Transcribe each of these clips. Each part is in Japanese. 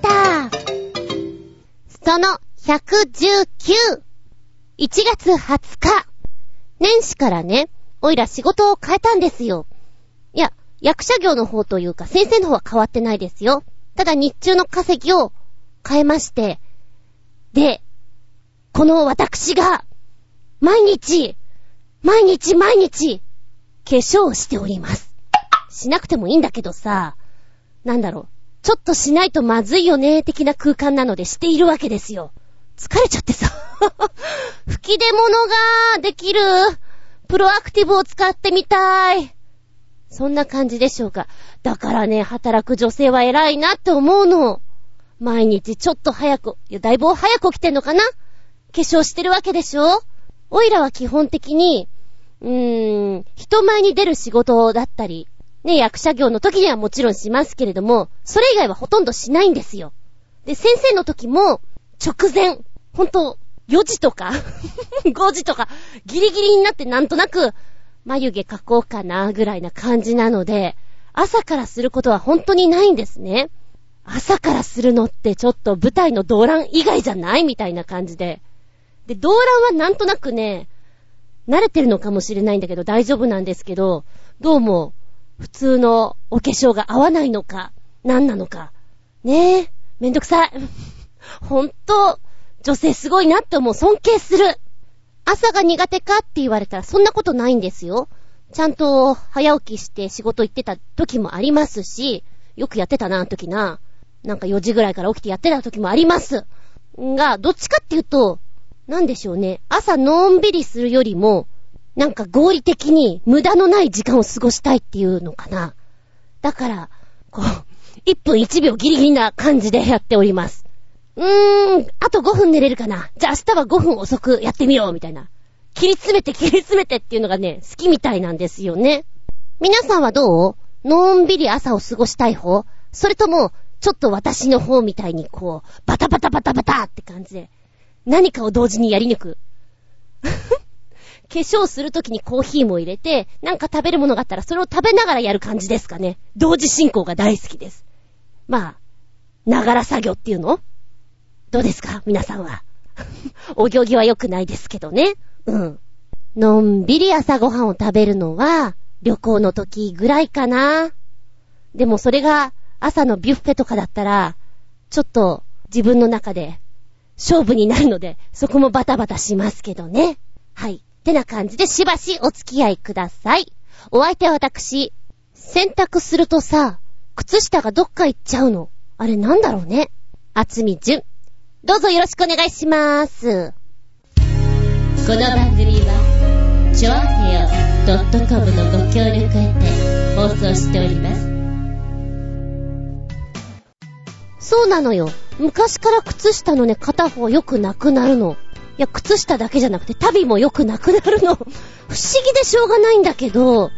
タその119。1月20日。年始からね、おいら仕事を変えたんですよ。いや、役者業の方というか先生の方は変わってないですよ。ただ日中の稼ぎを変えまして、で、この私が、毎日、毎日毎日、化粧をしております。しなくてもいいんだけどさ、なんだろう、ちょっとしないとまずいよね、的な空間なのでしているわけですよ。疲れちゃってさ。吹き出物ができる、プロアクティブを使ってみたい。そんな感じでしょうか。だからね、働く女性は偉いなって思うの。毎日ちょっと早く、いや、だいぶ早く起きてんのかな化粧してるわけでしょおいらは基本的に、うーん、人前に出る仕事だったり、ね、役者業の時にはもちろんしますけれども、それ以外はほとんどしないんですよ。で、先生の時も、直前、ほんと、4時とか 5時とか、ギリギリになってなんとなく、眉毛描こうかな、ぐらいな感じなので、朝からすることは本当にないんですね。朝からするのってちょっと舞台の動乱以外じゃないみたいな感じで。で、動乱はなんとなくね、慣れてるのかもしれないんだけど大丈夫なんですけど、どうも、普通のお化粧が合わないのか、何なのか。ねえ、めんどくさい。ほんと、女性すごいなって思う。尊敬する。朝が苦手かって言われたらそんなことないんですよ。ちゃんと早起きして仕事行ってた時もありますし、よくやってたな、あの時な。なんか4時ぐらいから起きてやってた時もあります。が、どっちかっていうと、なんでしょうね。朝のんびりするよりも、なんか合理的に無駄のない時間を過ごしたいっていうのかな。だから、こう、1分1秒ギリギリな感じでやっております。うーん、あと5分寝れるかな。じゃあ明日は5分遅くやってみよう、みたいな。切り詰めて切り詰めてっていうのがね、好きみたいなんですよね。皆さんはどう？のんびり朝を過ごしたい方？それとも、ちょっと私の方みたいにこう、バタバタバタバタって感じで、何かを同時にやり抜く？化粧するときにコーヒーも入れて、なんか食べるものがあったらそれを食べながらやる感じですかね。同時進行が大好きです。まあ、ながら作業っていうの？どうですか？皆さんは。お行儀は良くないですけどね。うん。のんびり朝ごはんを食べるのは、旅行の時ぐらいかな。でもそれが朝のビュッフェとかだったら、ちょっと自分の中で勝負になるので、そこもバタバタしますけどね。はい。ってな感じでしばしお付き合いください。お相手は私、洗濯するとさ、靴下がどっか行っちゃうの。あれなんだろうね。厚み純。どうぞよろしくお願いしまーす。この番組は、ちょあへよ .com のご協力へて放送しております。そうなのよ。昔から靴下のね、片方よくなくなるの。や、靴下だけじゃなくて、旅もよくなくなるの。不思議でしょうがないんだけど、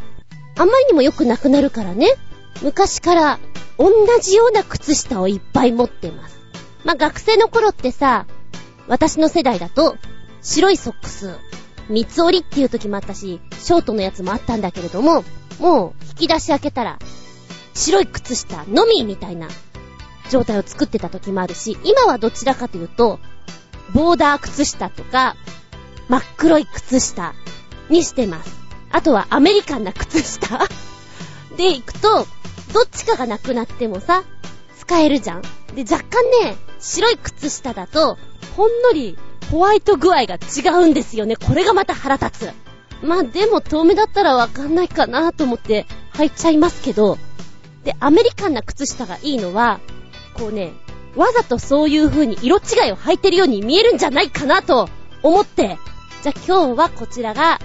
あまりにもよくなくなるからね。昔から同じような靴下をいっぱい持ってます。まあ、学生の頃ってさ、私の世代だと、白いソックス、三つ折りっていう時もあったし、ショートのやつもあったんだけれども、もう、引き出し開けたら、白い靴下のみみたいな状態を作ってた時もあるし、今はどちらかというと、ボーダー靴下とか、真っ黒い靴下にしてます。あとはアメリカンな靴下 で行くと、どっちかがなくなってもさ、使えるじゃん。で、若干ね、白い靴下だと、ほんのりホワイト具合が違うんですよね。これがまた腹立つ。まあでも遠目だったらわかんないかなと思って履いちゃいますけど、で、アメリカンな靴下がいいのは、こうね、わざとそういう風に色違いを履いてるように見えるんじゃないかなと思って、じゃあ今日はこちらが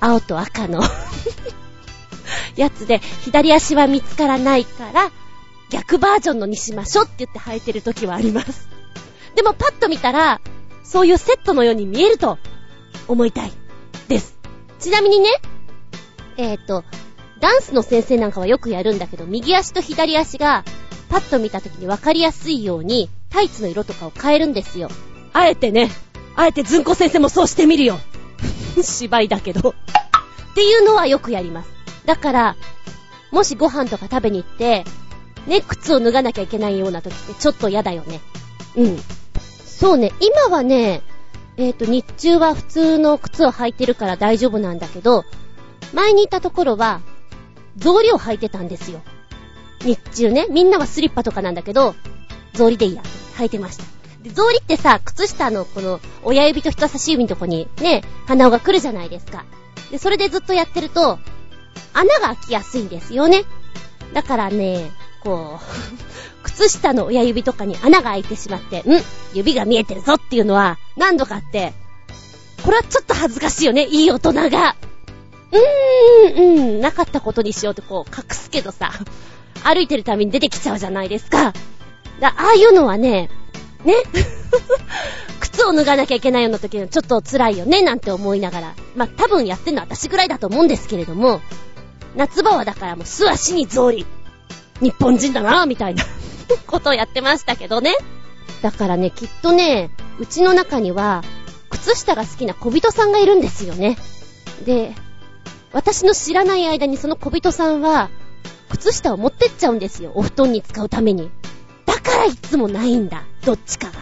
青と赤の やつで、左足は見つからないから、逆バージョンのにしましょうって言って履いてる時はあります。でもパッと見たら、そういうセットのように見えると思いたい。です。ちなみにね、えっ、ー、と、ダンスの先生なんかはよくやるんだけど、右足と左足がパッと見た時に分かりやすいように、タイツの色とかを変えるんですよ。あえてね、あえてずんこ先生もそうしてみるよ。芝居だけどっていうのはよくやります。だから、もしご飯とか食べに行って、ね、靴を脱がなきゃいけないような時ってちょっと嫌だよね。うん。そうね、今はね、えっ、ー、と、日中は普通の靴を履いてるから大丈夫なんだけど、前にいたところは、草履を履いてたんですよ。日中ね、みんなはスリッパとかなんだけど、草履でいいや、履いてました。で、草履ってさ、靴下のこの親指と人差し指のとこにね、鼻緒が来るじゃないですか。で、それでずっとやってると、穴が開きやすいんですよね。だからね、こう、靴下の親指とかに穴が開いてしまって、ん指が見えてるぞっていうのは何度かあって、これはちょっと恥ずかしいよね、いい大人が。うーん、うん、なかったことにしようってこう隠すけどさ、歩いてるたびに出てきちゃうじゃないですか。だああいうのはね、ね？靴を脱がなきゃいけないような時にはちょっと辛いよね、なんて思いながら。まあ、多分やってんのは私ぐらいだと思うんですけれども、夏場はだからもう素足に草履。日本人だなみたいな ことをやってましたけどね。だからね、きっとね、うちの中には、靴下が好きな小人さんがいるんですよね。で、私の知らない間にその小人さんは、靴下を持ってっちゃうんですよ。お布団に使うために。だからいつもないんだ。どっちかが。っ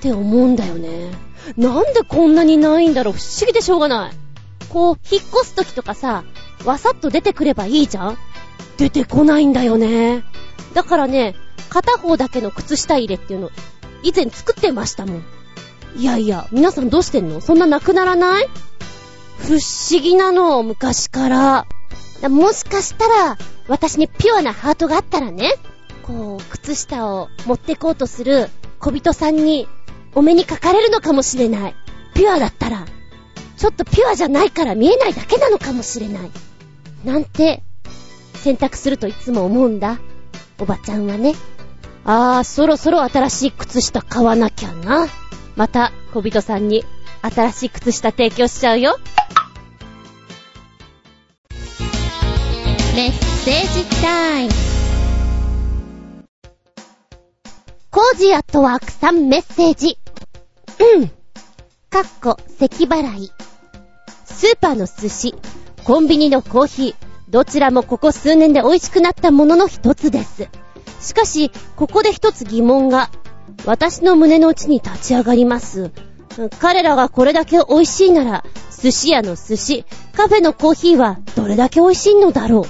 て思うんだよね。なんでこんなにないんだろう不思議でしょうがない。こう、引っ越す時とかさ、わさっと出てくればいいじゃん出てこないんだよね。だからね、片方だけの靴下入れっていうの、以前作ってましたもん。いやいや、皆さんどうしてんの？そんななくならない？不思議なの、昔から。もしかしたら、私にピュアなハートがあったらね、こう、靴下を持ってこうとする小人さんに、お目にかかれるのかもしれない。ピュアだったら、ちょっとピュアじゃないから見えないだけなのかもしれない。なんて、選択するといつも思うんだ。おばちゃんはね。あー、そろそろ新しい靴下買わなきゃな。また、小人さんに新しい靴下提供しちゃうよ。メッセージタイム。コージアットワークさんメッセージ。うん。かっこ、咳払い。スーパーの寿司、コンビニのコーヒー、どちらもここ数年で美味しくなったものの一つです。しかし、ここで一つ疑問が、私の胸の内に立ち上がります。彼らがこれだけ美味しいなら、寿司屋の寿司、カフェのコーヒーはどれだけ美味しいのだろ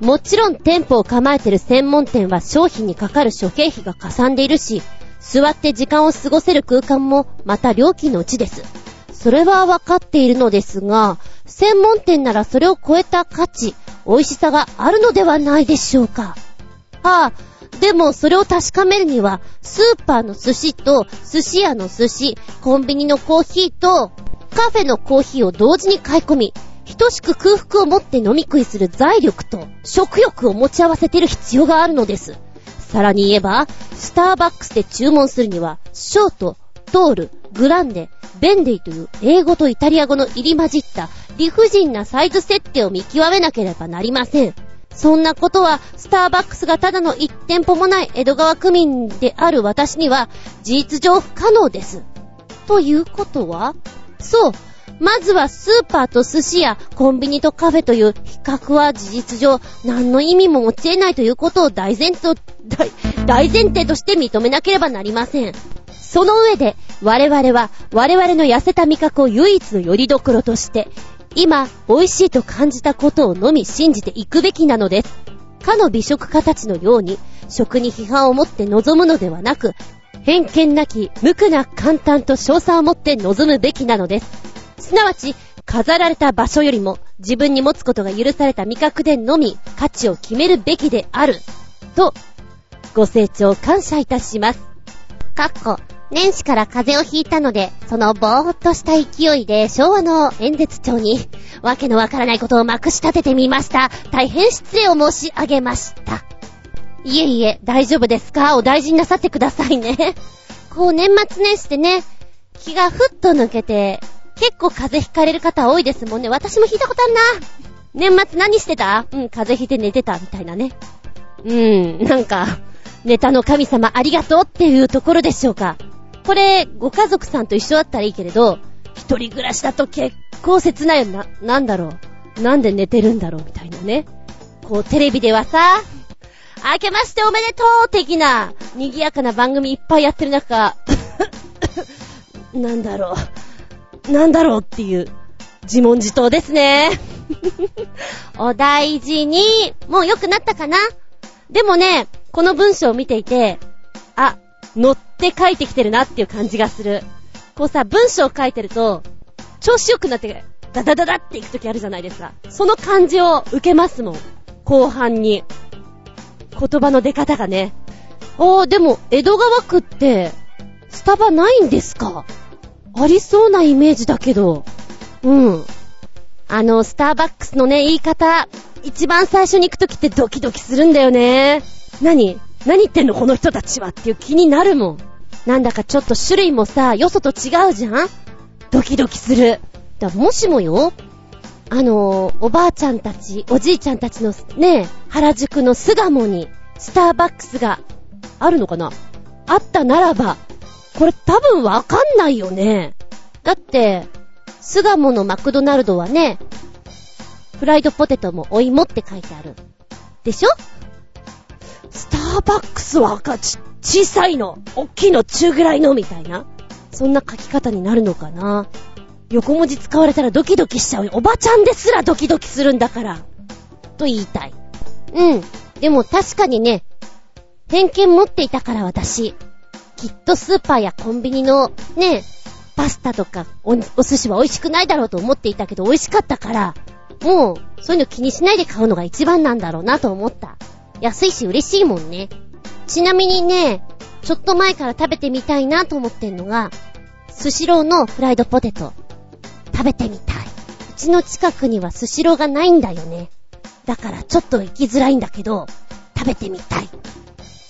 う。もちろん店舗を構えてる専門店は商品にかかる諸経費がかさんでいるし、座って時間を過ごせる空間もまた料金のうちです。それはわかっているのですが、専門店ならそれを超えた価値、美味しさがあるのではないでしょうか。ああ、でもそれを確かめるには、スーパーの寿司と寿司屋の寿司、コンビニのコーヒーとカフェのコーヒーを同時に買い込み、等しく空腹を持って飲み食いする財力と食欲を持ち合わせている必要があるのです。さらに言えば、スターバックスで注文するには、ショート、トール、グランデ、ベンデイという英語とイタリア語の入り混じった理不尽なサイズ設定を見極めなければなりません。そんなことは、スターバックスがただの一店舗もない江戸川区民である私には、事実上不可能です。ということは？そう、まずはスーパーと寿司やコンビニとカフェという比較は事実上何の意味も持ち得ないということを大前提、大前提として認めなければなりません。その上で我々は我々の痩せた味覚を唯一の拠り所として今美味しいと感じたことをのみ信じていくべきなのです。かの美食家たちのように食に批判を持って望むのではなく偏見なき無垢な簡単と賞賛を持って望むべきなのです。すなわち、飾られた場所よりも自分に持つことが許された味覚でのみ価値を決めるべきである。と、ご清聴感謝いたします。かっこ、年始から風邪をひいたので、そのぼーっとした勢いで昭和の演説帳に、わけのわからないことをまくし立ててみました。大変失礼を申し上げました。いえいえ、大丈夫ですか？お大事になさってくださいね。こう年末年始でね、気がふっと抜けて、結構風邪ひかれる方多いですもんね。私も引いたことあるな。年末何してた？うん、風邪ひいて寝てた、みたいなね。うーん、なんか、ネタの神様ありがとうっていうところでしょうか。これ、ご家族さんと一緒だったらいいけれど、一人暮らしだと結構切ないよな、なんだろう。なんで寝てるんだろうみたいなね。こう、テレビではさ、明けましておめでとう的な、賑やかな番組いっぱいやってる中、なんだろう。なんだろうっていう、自問自答ですね。お大事に、もう良くなったかな？でもね、この文章を見ていて、あ、乗っって書いてきてるなっていう感じがする。こうさ、文章を書いてると、調子良くなって、ダダダダっていくときあるじゃないですか。その感じを受けますもん。後半に。言葉の出方がね。あー、でも、江戸川区って、スタバないんですか？ありそうなイメージだけど。うん。あの、スターバックスのね、言い方、一番最初に行くときってドキドキするんだよね。何？何言ってんの？この人たちはっていう気になるもん。なんだかちょっと種類もさ、よそと違うじゃん？ドキドキする。だもしもよ、あのおばあちゃんたち、おじいちゃんたちのね、原宿の巣鴨に、スターバックスがあるのかな？あったならば、これ多分わかんないよね。だって、巣鴨のマクドナルドはね、フライドポテトもお芋って書いてある。でしょ？スターバックスは赤ちっ、小さいの、大きいの、中ぐらいの、みたいな。そんな書き方になるのかな横文字使われたらドキドキしちゃう。おばちゃんですらドキドキするんだから。と言いたい。うん。でも確かにね、偏見持っていたから私。きっとスーパーやコンビニのね、パスタとかおお寿司は美味しくないだろうと思っていたけど美味しかったから、もうそういうの気にしないで買うのが一番なんだろうなと思った。安いし嬉しいもんね。ちなみにね、ちょっと前から食べてみたいなと思ってんのが、スシローのフライドポテト。食べてみたい。うちの近くにはスシローがないんだよね。だからちょっと行きづらいんだけど、食べてみたい。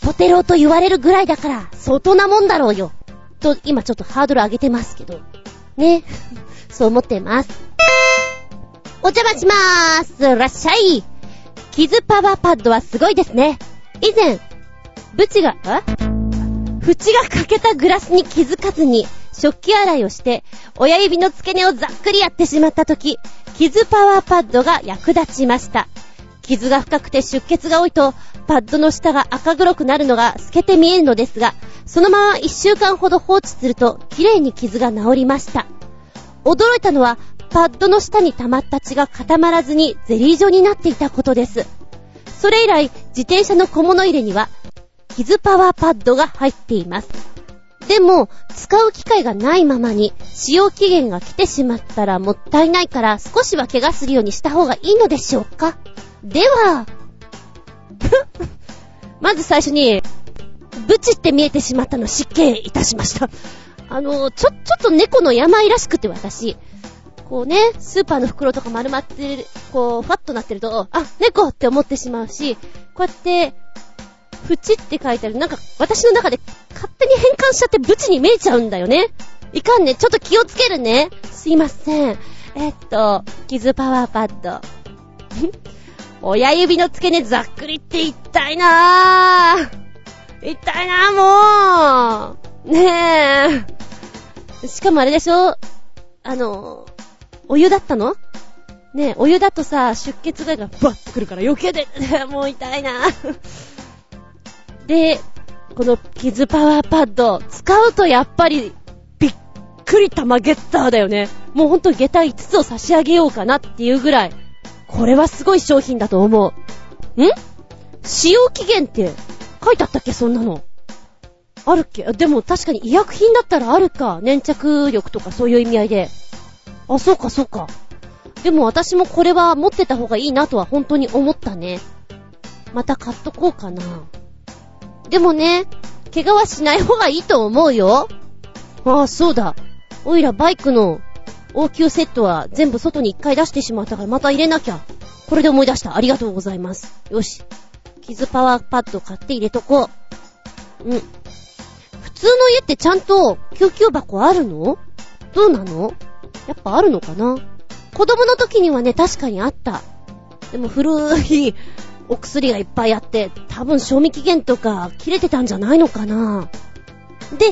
ポテローと言われるぐらいだから、相当なもんだろうよ。と、今ちょっとハードル上げてますけど。ね。そう思ってます。お邪魔しまーす。らっしゃい。キズパワーパッドはすごいですね。以前、ブチが、あ？縁が欠けたグラスに気づかずに、食器洗いをして、親指の付け根をざっくりやってしまった時、傷パワーパッドが役立ちました。傷が深くて出血が多いと、パッドの下が赤黒くなるのが透けて見えるのですが、そのまま一週間ほど放置すると、綺麗に傷が治りました。驚いたのは、パッドの下に溜まった血が固まらずにゼリー状になっていたことです。それ以来、自転車の小物入れには、傷パワーパッドが入っています。でも、使う機会がないままに、使用期限が来てしまったらもったいないから少しは怪我するようにした方がいいのでしょうか？では、まず最初に、ブチって見えてしまったの失敬いたしました。あの、ちょ、ちょっと猫の病らしくて私、こうね、スーパーの袋とか丸まってる、こう、ファッとなってると、あ、猫って思ってしまうし、こうやって、ふちって書いてある、なんか、私の中で勝手に変換しちゃってブチに見えちゃうんだよね。いかんね、ちょっと気をつけるね。すいません。えっと、傷パワーパッド。親指の付け根ざっくりって言ったいなぁ。言ったいなぁ、もう。ねえ。しかもあれでしょ？あの、お湯だったの？ねえ、お湯だとさ、出血ががバッとくるから余計で、もう痛いなぁで、この傷パワーパッド、使うとやっぱり、びっくり玉ゲッターだよね。もうほんと下駄5つを差し上げようかなっていうぐらい、これはすごい商品だと思う。ん？使用期限って書いてあったっけそんなの。あるっけ？でも確かに医薬品だったらあるか。粘着力とかそういう意味合いで。あ、そうかそうか。でも私もこれは持ってた方がいいなとは本当に思ったね。また買っとこうかな。でもね、怪我はしない方がいいと思うよ。ああ、そうだ。おいらバイクの応急セットは全部外に一回出してしまったからまた入れなきゃ。これで思い出した。ありがとうございます。よし。傷パワーパッド買って入れとこう。うん。普通の家ってちゃんと救急箱あるの？どうなの？やっぱあるのかな？子供の時にはね、確かにあった。でも古いお薬がいっぱいあって、多分賞味期限とか切れてたんじゃないのかなで、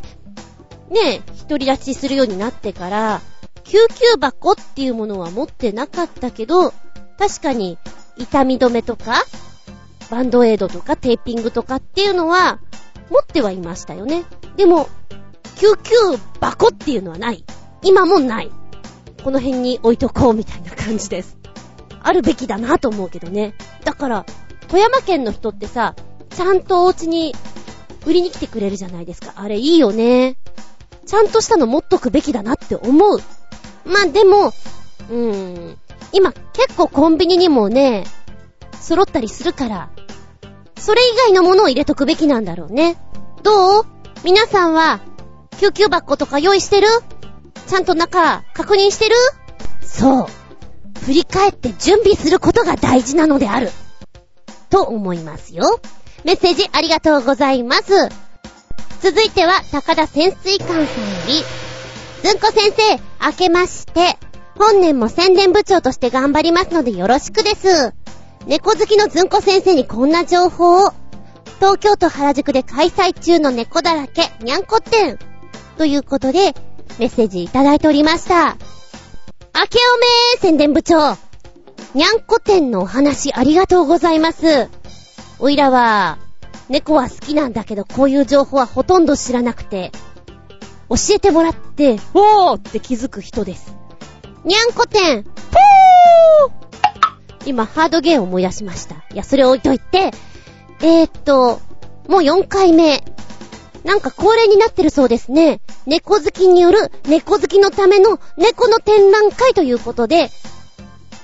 ねえ、独り立ちするようになってから、救急箱っていうものは持ってなかったけど、確かに痛み止めとか、バンドエイドとかテーピングとかっていうのは、持ってはいましたよね。でも、救急箱っていうのはない。今もない。この辺に置いとこうみたいな感じです。あるべきだなと思うけどね。だから、富山県の人ってさ、ちゃんとお家に売りに来てくれるじゃないですか。あれいいよね。ちゃんとしたの持っとくべきだなって思う。まあ、でも、うーん、今結構コンビニにもね、揃ったりするから、それ以外のものを入れとくべきなんだろうね。どう？皆さんは、救急箱とか用意してる？ちゃんと中、確認してる？そう。振り返って準備することが大事なのである。と思いますよ。メッセージありがとうございます。続いては、高田潜水艦さんより、ずんこ先生、明けまして、本年も宣伝部長として頑張りますのでよろしくです。猫好きのずんこ先生にこんな情報を、東京都原宿で開催中の猫だらけ、にゃんこ店。ということで、メッセージいただいておりました。明けおめー宣伝部長。にゃんこ店のお話ありがとうございます。おいらは、猫は好きなんだけど、こういう情報はほとんど知らなくて、教えてもらって、おーって気づく人です。にゃんこ店、ぽー今、ハードゲーを思い出しました。いや、それ置いといて、えー、っと、もう4回目。なんか恒例になってるそうですね。猫好きによる猫好きのための猫の展覧会ということで、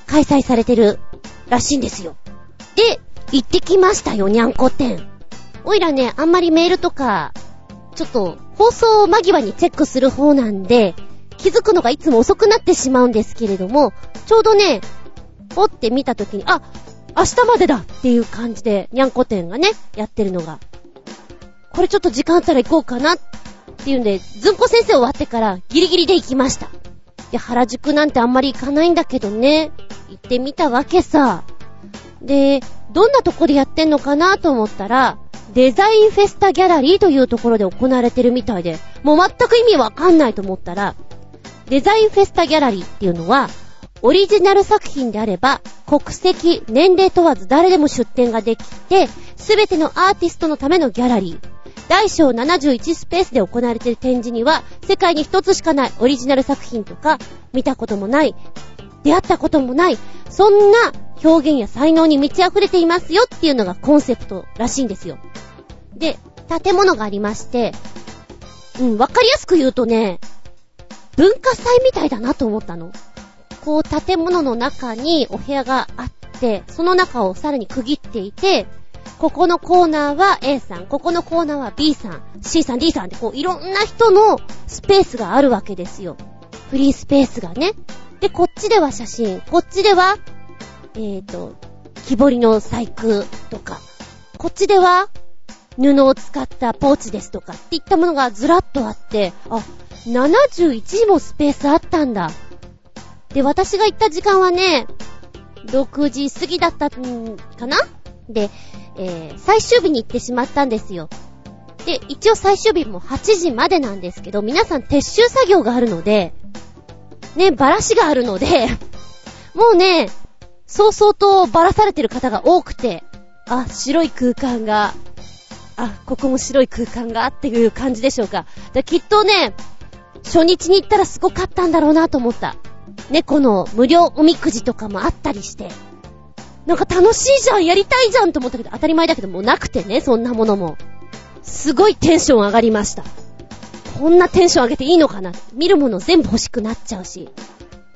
開催されてるらしいんですよ。で、行ってきましたよ、にゃんこ店。おいらね、あんまりメールとか、ちょっと、放送間際にチェックする方なんで、気づくのがいつも遅くなってしまうんですけれども、ちょうどね、おって見たときに、あ、明日までだっていう感じで、にゃんこ店がね、やってるのが。これちょっと時間あったら行こうかなっていうんで、ずんこ先生終わってからギリギリで行きました。で、原宿なんてあんまり行かないんだけどね、行ってみたわけさ。で、どんなとこでやってんのかなと思ったら、デザインフェスタギャラリーというところで行われてるみたいで、もう全く意味わかんないと思ったら、デザインフェスタギャラリーっていうのは、オリジナル作品であれば、国籍、年齢問わず誰でも出展ができて、すべてのアーティストのためのギャラリー。大小71スペースで行われている展示には、世界に一つしかないオリジナル作品とか、見たこともない、出会ったこともない、そんな表現や才能に満ち溢れていますよっていうのがコンセプトらしいんですよ。で、建物がありまして、うん、わかりやすく言うとね、文化祭みたいだなと思ったの。こう、建物の中にお部屋があって、その中をさらに区切っていて、ここのコーナーは A さん、ここのコーナーは B さん、C さん、D さんってこういろんな人のスペースがあるわけですよ。フリースペースがね。で、こっちでは写真、こっちでは、えーと、木彫りの細工とか、こっちでは布を使ったポーチですとかっていったものがずらっとあって、あ、71もスペースあったんだ。で、私が行った時間はね、6時過ぎだったんかな？で、えー、最終日に行ってしまったんですよ。で、一応最終日も8時までなんですけど、皆さん撤収作業があるので、ね、バラシがあるので、もうね、そうそうとバラされてる方が多くて、あ、白い空間が、あ、ここも白い空間がっていう感じでしょうか。できっとね、初日に行ったらすごかったんだろうなと思った。猫の無料おみくじとかもあったりして、なんか楽しいじゃんやりたいじゃんと思ったけど、当たり前だけどもうなくてね、そんなものも。すごいテンション上がりました。こんなテンション上げていいのかな見るもの全部欲しくなっちゃうし。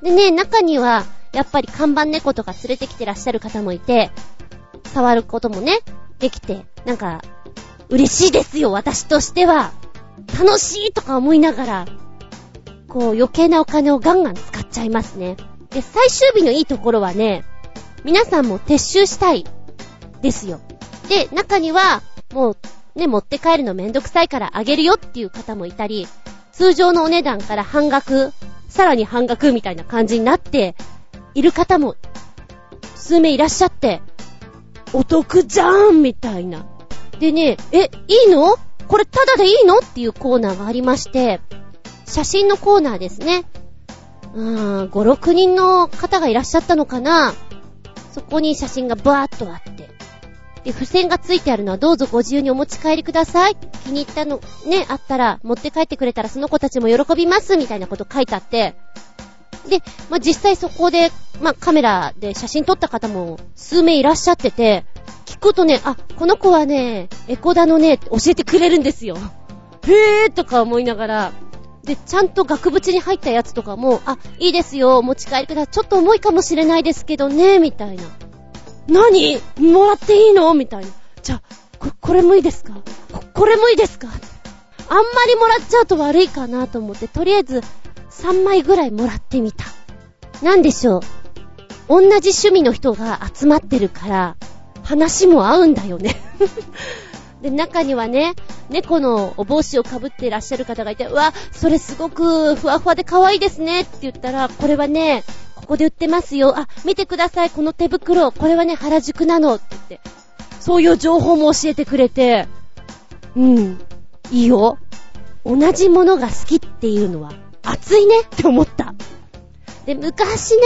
でね、中には、やっぱり看板猫とか連れてきてらっしゃる方もいて、触ることもね、できて、なんか、嬉しいですよ、私としては。楽しいとか思いながら、こう余計なお金をガンガン使っちゃいますね。で、最終日のいいところはね、皆さんも撤収したい、ですよ。で、中には、もう、ね、持って帰るのめんどくさいからあげるよっていう方もいたり、通常のお値段から半額、さらに半額みたいな感じになっている方も、数名いらっしゃって、お得じゃんみたいな。でね、え、いいの？これタダでいいの？っていうコーナーがありまして、写真のコーナーですね。うーん、5、6人の方がいらっしゃったのかなそこに写真がバーっとあって。で、付箋がついてあるのはどうぞご自由にお持ち帰りください。気に入ったの、ね、あったら持って帰ってくれたらその子たちも喜びます、みたいなこと書いてあって、で、まあ、実際そこで、まあ、カメラで写真撮った方も数名いらっしゃってて、聞くとね、あ、この子はね、エコダのね、教えてくれるんですよ。へーとか思いながら、で、ちゃんと額縁に入ったやつとかも、あ、いいですよ、持ち帰りください。ちょっと重いかもしれないですけどね、みたいな。何？もらっていいの？みたいな。じゃあ、こ、これもいいですか？こ、これもいいですか？あんまりもらっちゃうと悪いかなと思って、とりあえず3枚ぐらいもらってみた。なんでしょう？同じ趣味の人が集まってるから、話も合うんだよねで、中にはね、猫のお帽子をかぶっていらっしゃる方がいて、うわ、それすごくふわふわで可愛いですねって言ったら、これはね、ここで売ってますよ。あ、見てください、この手袋。これはね、原宿なのって言って。そういう情報も教えてくれて、うん、いいよ。同じものが好きっていうのは、熱いねって思った。で、昔ね、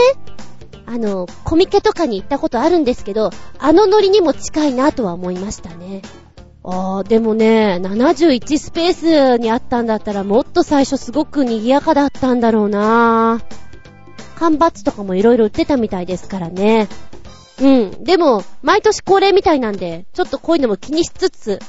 あの、コミケとかに行ったことあるんですけど、あのノリにも近いなとは思いましたね。あー、でもね、71スペースにあったんだったらもっと最初すごく賑やかだったんだろうな缶バッジとかも色々売ってたみたいですからね。うん。でも、毎年恒例みたいなんで、ちょっとこういうのも気にしつつ、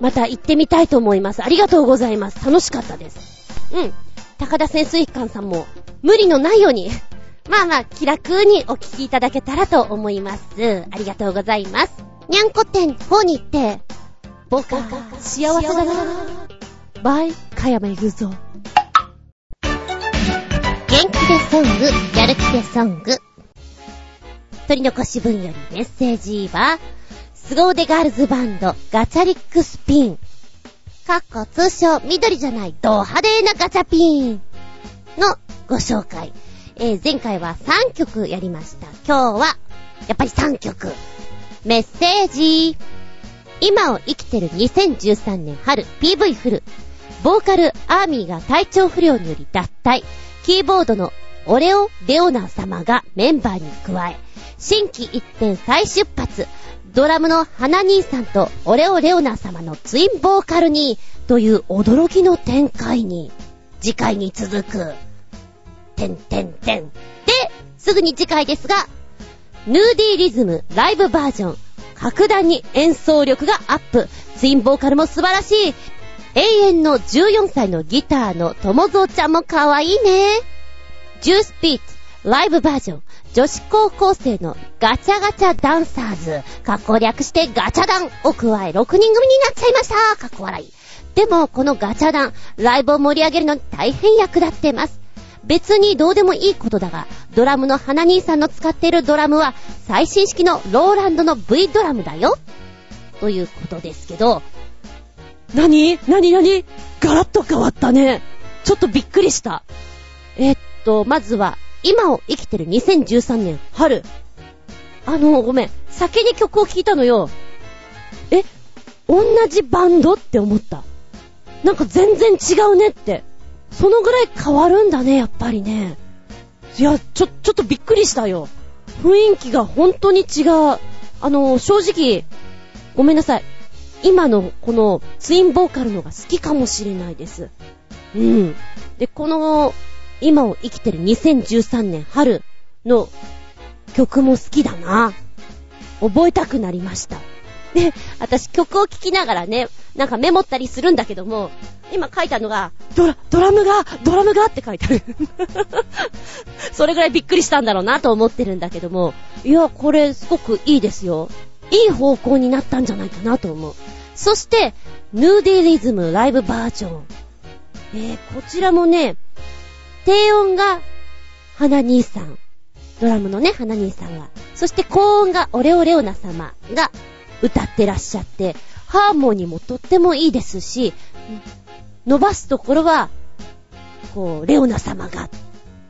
また行ってみたいと思います。ありがとうございます。楽しかったです。うん。高田潜水艦さんも、無理のないように、まあまあ、気楽にお聞きいただけたらと思います。ありがとうございます。にゃんこ店方に行って、僕は幸せだな。バイ、かやめぐぞ。元気でソング、やる気でソング。取り残し分よりメッセージは、凄腕ガールズバンド、ガチャリックスピン。かっこ通称、緑じゃない、ド派手なガチャピンのご紹介。えー、前回は3曲やりました。今日は、やっぱり3曲。メッセージ。今を生きてる2013年春 PV フル。ボーカルアーミーが体調不良により脱退。キーボードのオレオ・レオナ様がメンバーに加え、新規一点再出発。ドラムの花兄さんとオレオ・レオナ様のツインボーカルに、という驚きの展開に、次回に続く。てんてんてん。で、すぐに次回ですが、ヌーディーリズムライブバージョン格段に演奏力がアップ。ツインボーカルも素晴らしい。永遠の14歳のギターの友蔵ちゃんも可愛いね。ジュースピーツ、ライブバージョン、女子高校生のガチャガチャダンサーズ、かっこ略してガチャダンを加え6人組になっちゃいました。かっこ笑い。でも、このガチャダン、ライブを盛り上げるのに大変役立ってます。別にどうでもいいことだが、ドラムの花兄さんの使っているドラムは、最新式のローランドの V ドラムだよ。ということですけど、なになになにガラッと変わったね。ちょっとびっくりした。えっと、まずは、今を生きてる2013年春。あの、ごめん。先に曲を聴いたのよ。え、同じバンド？って思った。なんか全然違うねって。そのぐらい変わるんだね、やっぱりね。いや、ちょ、ちょっとびっくりしたよ。雰囲気が本当に違う。あの、正直、ごめんなさい。今のこのツインボーカルのが好きかもしれないです。うん。で、この、今を生きてる2013年春の曲も好きだな。覚えたくなりました。で、私曲を聴きながらね、なんかメモったりするんだけども、今書いたのが、ドラ、ドラムが、ドラムがって書いてある。それぐらいびっくりしたんだろうなと思ってるんだけども、いや、これすごくいいですよ。いい方向になったんじゃないかなと思う。そして、ヌーディリズムライブバージョン。えー、こちらもね、低音が、花兄さん。ドラムのね、花兄さんが。そして高音がオレオレオナ様が歌ってらっしゃって、ハーモニーもとってもいいですし、伸ばすところは、こう、レオナ様がっ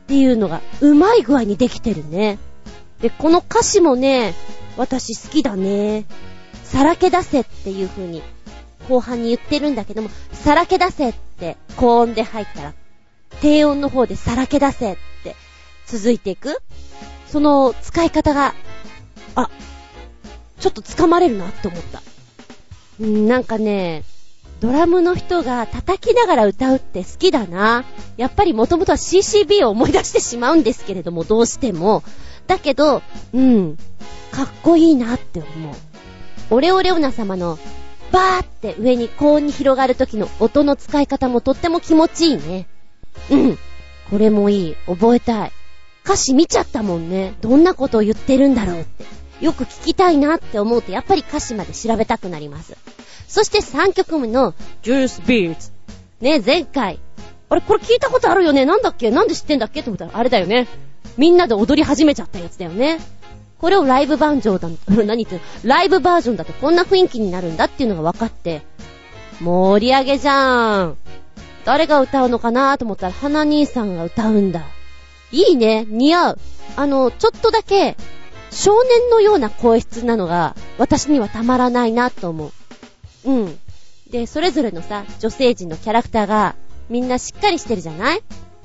ていうのがうまい具合にできてるね。で、この歌詞もね、私好きだね。さらけ出せっていう風に後半に言ってるんだけども、さらけ出せって高音で入ったら、低音の方でさらけ出せって続いていく。その使い方が、あ、ちょっと掴まれるなって思った。うん、なんかね、ドラムの人が叩きながら歌うって好きだな。やっぱりもともとは CCB を思い出してしまうんですけれども、どうしても。だけど、うん、かっこいいなって思う。オレオレオナ様のバーって上に高音に広がる時の音の使い方もとっても気持ちいいね。うん。これもいい。覚えたい。歌詞見ちゃったもんね。どんなことを言ってるんだろうって。よく聞きたいなって思うと、やっぱり歌詞まで調べたくなります。そして3曲目の Juice Beats。ね、前回。あれ、これ聞いたことあるよね？なんだっけ？なんで知ってんだっけ？って思ったら、あれだよね。みんなで踊り始めちゃったやつだよね。これをライブバージョンだ、何言ってんの？ライブバージョンだとこんな雰囲気になるんだっていうのが分かって、盛り上げじゃん。誰が歌うのかなと思ったら、花兄さんが歌うんだ。いいね、似合う。あの、ちょっとだけ、少年のような声質なのが、私にはたまらないなと思う。うん。で、それぞれのさ、女性陣のキャラクターが、みんなしっかりしてるじゃない？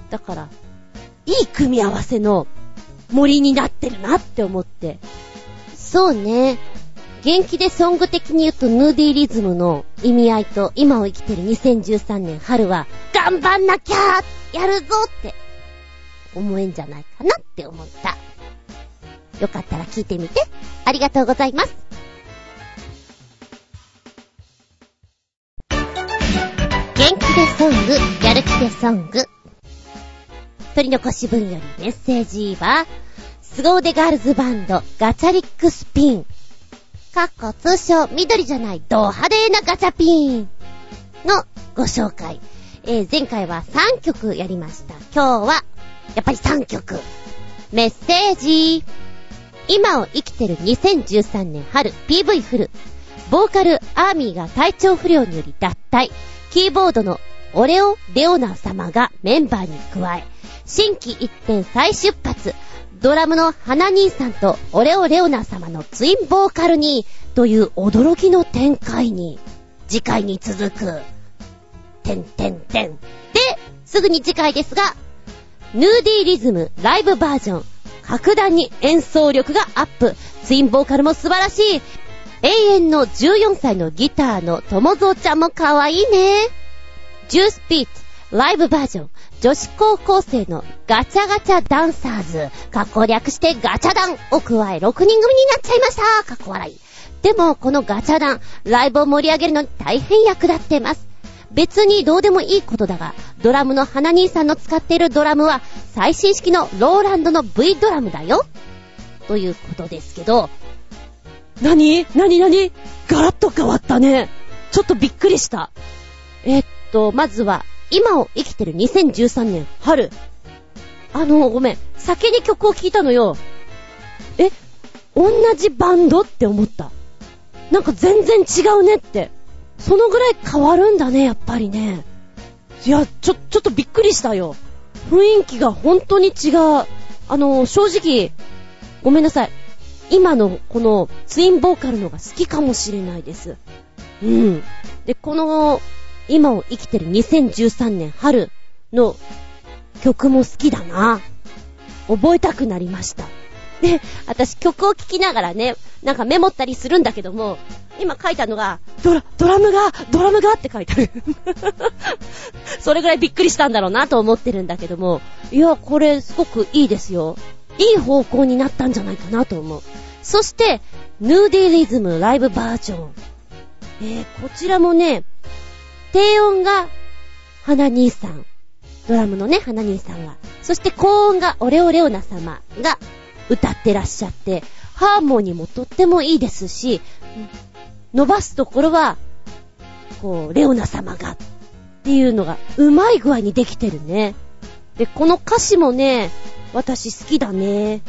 だから、いい組み合わせの森になってるなって思って。そうね。元気でソング的に言うとヌーディーリズムの意味合いと今を生きてる2013年春は頑張んなきゃやるぞって思えんじゃないかなって思った。よかったら聞いてみて。ありがとうございます。元気でソング、やる気でソング。取り残し分よりメッセージは、凄腕ガールズバンド、ガチャリックスピン。かっこ通称、緑じゃない、ド派手なガチャピンのご紹介。えー、前回は3曲やりました。今日は、やっぱり3曲。メッセージ。今を生きてる2013年春 PV フル。ボーカルアーミーが体調不良により脱退。キーボードのオレオ・レオナ様がメンバーに加え、新規一点再出発。ドラムの花兄さんとオレオレオナ様のツインボーカルに、という驚きの展開に、次回に続く、てんてんてん。で、すぐに次回ですが、ヌーディーリズムライブバージョン、格段に演奏力がアップ。ツインボーカルも素晴らしい。永遠の14歳のギターの友蔵ちゃんも可愛いね。ジュースピーツライブバージョン、女子高校生のガチャガチャダンサーズ、かっこ略してガチャダンを加え6人組になっちゃいましたかっこ笑い。でも、このガチャダン、ライブを盛り上げるのに大変役立ってます。別にどうでもいいことだが、ドラムの花兄さんの使っているドラムは、最新式のローランドの V ドラムだよ。ということですけど、なになになにガラッと変わったね。ちょっとびっくりした。えっと、まずは、今を生きてる2013年春。あの、ごめん。先に曲を聴いたのよ。え、同じバンド？って思った。なんか全然違うねって。そのぐらい変わるんだね、やっぱりね。いや、ちょ、ちょっとびっくりしたよ。雰囲気が本当に違う。あの、正直、ごめんなさい。今のこのツインボーカルのが好きかもしれないです。うん。で、この今を生きてる2013年春の曲も好きだな。覚えたくなりました。で、私曲を聴きながらね、なんかメモったりするんだけども、今書いたのが、ドラ、ドラムが、ドラムがって書いてある。それぐらいびっくりしたんだろうなと思ってるんだけども、いや、これすごくいいですよ。いい方向になったんじゃないかなと思う。そして、ヌーディリズムライブバージョン。えー、こちらもね、低音が、花兄さん。ドラムのね、花兄さんが。そして高音がオレオレオナ様が歌ってらっしゃって、ハーモニーもとってもいいですし、伸ばすところは、こう、レオナ様がっていうのがうまい具合にできてるね。で、この歌詞もね、私好きだね。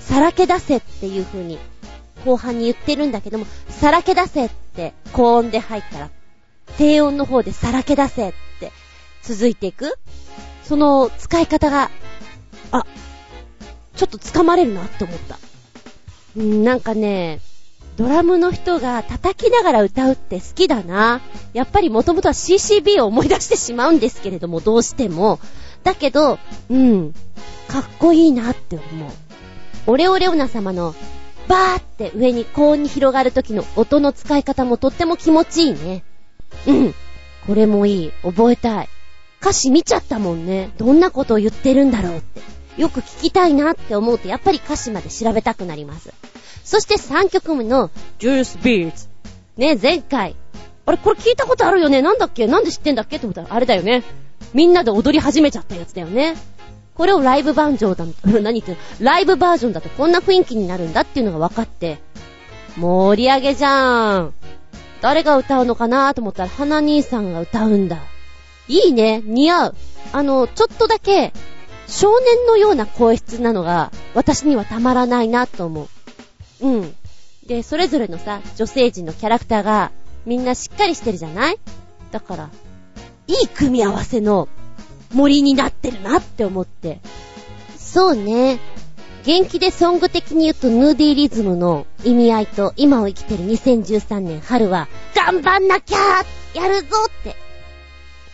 さらけ出せっていう風に後半に言ってるんだけども、さらけ出せって高音で入ったら低音の方でさらけ出せって続いていくその使い方が、あ、ちょっと掴まれるなって思った。なんかね、ドラムの人が叩きながら歌うって好きだな。やっぱりもともとは CCB を思い出してしまうんですけれども、どうしても。だけど、うん、かっこいいなって思う。オレオレオナ様の、バーって上に高音に広がる時の音の使い方もとっても気持ちいいね。うん。これもいい。覚えたい。歌詞見ちゃったもんね。どんなことを言ってるんだろうって。よく聞きたいなって思うと、やっぱり歌詞まで調べたくなります。そして3曲目の Juice Beats。ね、前回。あれ、これ聞いたことあるよね？なんだっけ？なんで知ってんだっけ？ってことは、あれだよね。みんなで踊り始めちゃったやつだよね。これをライブバージョンだ、何言ってんの？ライブバージョンだとこんな雰囲気になるんだっていうのが分かって、盛り上げじゃん。誰が歌うのかなと思ったら、花兄さんが歌うんだ。いいね、似合う。あの、ちょっとだけ、少年のような声質なのが、私にはたまらないなと思う。うん。で、それぞれのさ、女性陣のキャラクターが、みんなしっかりしてるじゃない？だから、いい組み合わせの森になってるなって思って。そうね。元気でソング的に言うとヌーディーリズムの意味合いと今を生きてる2013年春は頑張んなきゃやるぞって